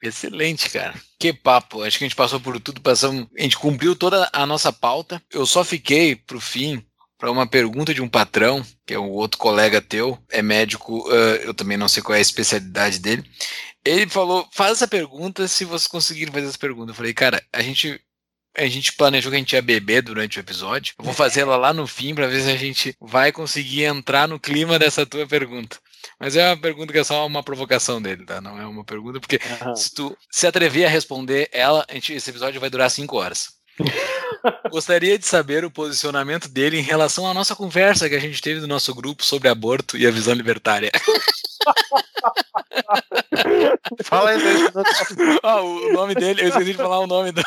Excelente, cara. Que papo. Acho que a gente passou por tudo, passamos, a gente cumpriu toda a nossa pauta. Eu só fiquei pro fim para uma pergunta de um patrão, que é um outro colega teu, é médico, uh, eu também não sei qual é a especialidade dele. Ele falou: faz essa pergunta se vocês conseguirem fazer essa pergunta. Eu falei, cara, a gente a gente planejou que a gente ia beber durante o episódio. Eu vou fazer ela lá no fim para ver se a gente vai conseguir entrar no clima dessa tua pergunta. Mas é uma pergunta que é só uma provocação dele, tá? Não é uma pergunta, porque uhum. se tu se atrever a responder ela, a gente, esse episódio vai durar cinco horas. <laughs> Gostaria de saber o posicionamento dele em relação à nossa conversa que a gente teve no nosso grupo sobre aborto e a visão libertária. <laughs> Fala aí, oh, o nome dele, eu esqueci de falar o nome do,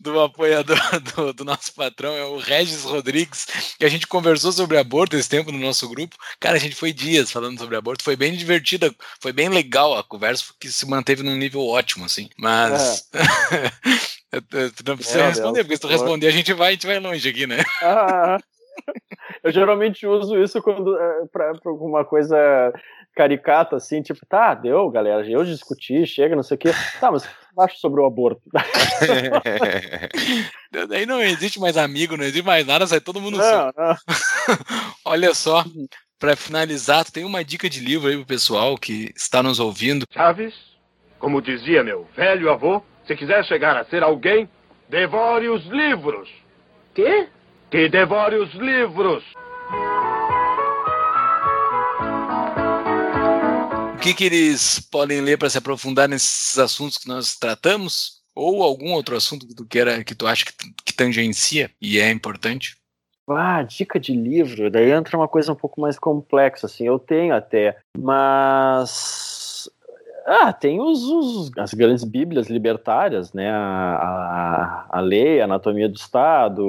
do apoiador do, do, nosso patrão, é o Regis Rodrigues, que a gente conversou sobre aborto esse tempo no nosso grupo. Cara, a gente foi dias falando sobre aborto, foi bem divertida, foi bem legal a conversa, que se manteve num nível ótimo, assim. Mas. É. <laughs> tu não precisa Meu responder, Deus, porque se tu responder, a gente vai, a gente vai longe aqui, né? Ah, eu geralmente uso isso quando é, para alguma coisa caricata, assim, tipo, tá, deu, galera, eu discuti, chega, não sei o quê. Tá, mas acho sobre o aborto. <laughs> Daí não existe mais amigo, não existe mais nada, sai todo mundo não, não. <laughs> Olha só, para finalizar, tem uma dica de livro aí pro pessoal que está nos ouvindo. Chaves, como dizia meu velho avô, se quiser chegar a ser alguém, devore os livros. Quê? Que devore os livros. O que, que eles podem ler para se aprofundar nesses assuntos que nós tratamos? Ou algum outro assunto que tu queira, que tu acha que, que tangencia e é importante? Ah, dica de livro, daí entra uma coisa um pouco mais complexa, assim, eu tenho até, mas ah, tem os, os, as grandes bíblias libertárias, né? A, a, a lei, a anatomia do Estado,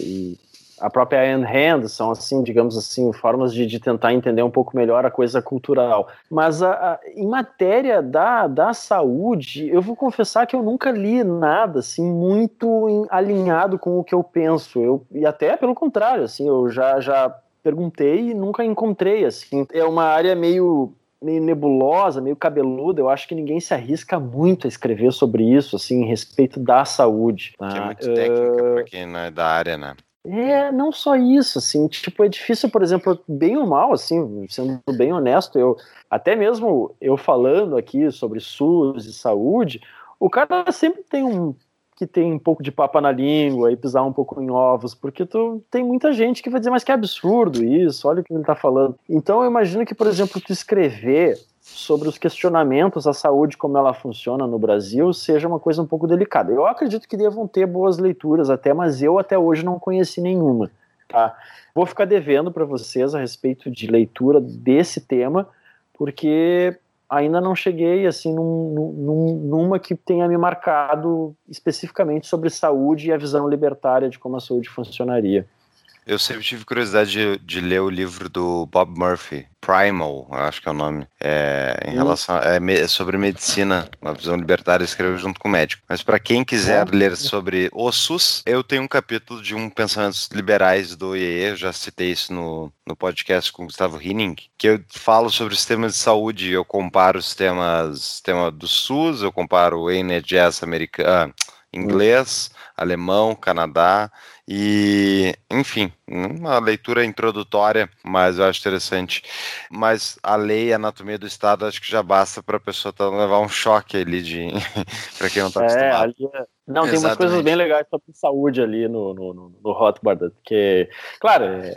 e a própria Ayn Rand, são assim, digamos assim, formas de, de tentar entender um pouco melhor a coisa cultural. Mas a, a, em matéria da, da saúde, eu vou confessar que eu nunca li nada assim muito em, alinhado com o que eu penso. Eu, e até pelo contrário, assim, eu já, já perguntei e nunca encontrei assim. É uma área meio meio nebulosa, meio cabeluda, eu acho que ninguém se arrisca muito a escrever sobre isso, assim, em respeito da saúde. Tá? Que é muito técnica pra quem não é da área, né? É, não só isso, assim, tipo, é difícil, por exemplo, bem ou mal, assim, sendo bem honesto, eu, até mesmo eu falando aqui sobre SUS e saúde, o cara sempre tem um que tem um pouco de papa na língua e pisar um pouco em ovos, porque tu, tem muita gente que vai dizer, mas que absurdo isso, olha o que ele está falando. Então eu imagino que, por exemplo, tu escrever sobre os questionamentos à saúde, como ela funciona no Brasil, seja uma coisa um pouco delicada. Eu acredito que devam ter boas leituras até, mas eu até hoje não conheci nenhuma. Tá? Vou ficar devendo para vocês a respeito de leitura desse tema, porque ainda não cheguei assim num, num, numa que tenha me marcado especificamente sobre saúde e a visão libertária de como a saúde funcionaria. Eu sempre tive curiosidade de, de, ler o livro do Bob Murphy, Primal, acho que é o nome, é, em hum. relação é, é, sobre medicina, uma visão libertária, escreveu junto com o médico. Mas para quem quiser é. ler sobre o SUS, eu tenho um capítulo de um Pensamentos Liberais do IEE, já citei isso no, no podcast com o Gustavo Hinning, que eu falo sobre sistemas de saúde, eu comparo os sistemas, sistema do SUS, eu comparo o NHS americano, inglês, alemão, Canadá, e, enfim, uma leitura introdutória, mas eu acho interessante. Mas a lei a anatomia do Estado acho que já basta para a pessoa tá, levar um choque ali de <laughs> para quem não está é, acostumado. Ali é... Não, Exatamente. tem umas coisas bem legais sobre saúde ali no, no, no, no Hotboard, que, claro, é,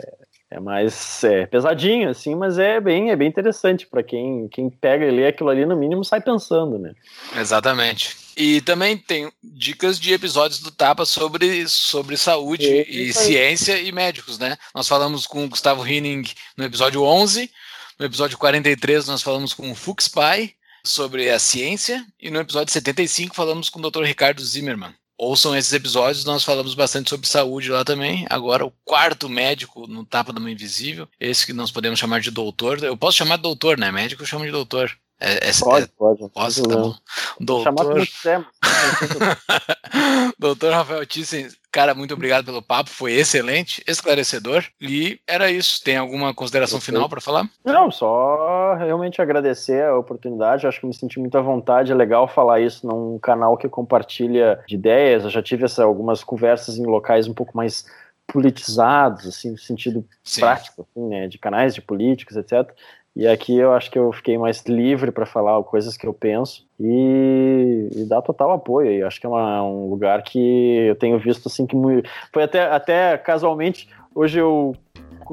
é mais é, pesadinho, assim, mas é bem, é bem interessante para quem, quem pega e lê aquilo ali, no mínimo, sai pensando, né? Exatamente. E também tem dicas de episódios do Tapa sobre, sobre saúde e, e ciência e médicos, né? Nós falamos com o Gustavo Hinning no episódio 11, no episódio 43 nós falamos com o Fux Pai sobre a ciência e no episódio 75 falamos com o Dr. Ricardo Zimmermann. Ouçam esses episódios, nós falamos bastante sobre saúde lá também. Agora, o quarto médico no Tapa da Mãe Invisível, esse que nós podemos chamar de doutor. Eu posso chamar de doutor, né? Médico eu chamo de doutor. É, é, pode, é, pode. Posso, tá bom. Doutor... <laughs> Doutor Rafael Thyssen, cara, muito obrigado pelo papo, foi excelente, esclarecedor. E era isso. Tem alguma consideração final para falar? Não, só realmente agradecer a oportunidade. Acho que me senti muito à vontade. É legal falar isso num canal que compartilha de ideias. Eu já tive essa, algumas conversas em locais um pouco mais politizados, assim, no sentido Sim. prático, assim, né, de canais de políticos, etc. E aqui eu acho que eu fiquei mais livre para falar coisas que eu penso e, e dar total apoio. Acho que é uma, um lugar que eu tenho visto assim que muito, foi até, até casualmente hoje eu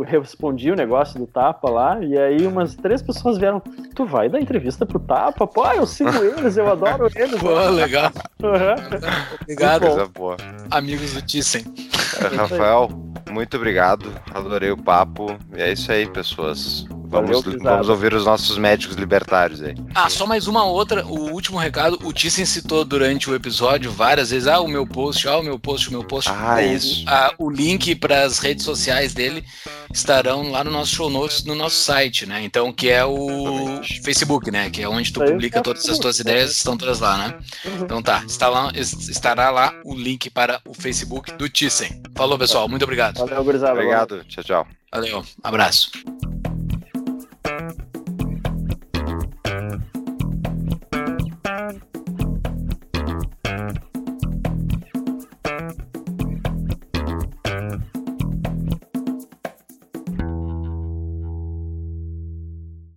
respondi o negócio do Tapa lá, e aí umas três pessoas vieram, tu vai dar entrevista pro Tapa? Pô, eu sigo eles, eu adoro <laughs> eles. Pô, legal. Uhum. Obrigado, amigos do Thyssen. Rafael, muito obrigado, adorei o papo, e é isso aí, pessoas. Vamos, vamos ouvir os nossos médicos libertários aí. Ah, só mais uma outra, o último recado. O Thyssen citou durante o episódio várias vezes: ah, o meu post, ah, o meu post, o meu post. Ah, o, isso. A, o link para as redes sociais dele estarão lá no nosso show notes no nosso site, né? Então, que é o Facebook, né? Que é onde tu publica todas as tuas ideias, estão todas lá, né? Uhum. Então tá, está lá, estará lá o link para o Facebook do Thyssen. Falou, pessoal, muito obrigado. Valeu, gurizada. Obrigado, tchau, tchau. Valeu, abraço.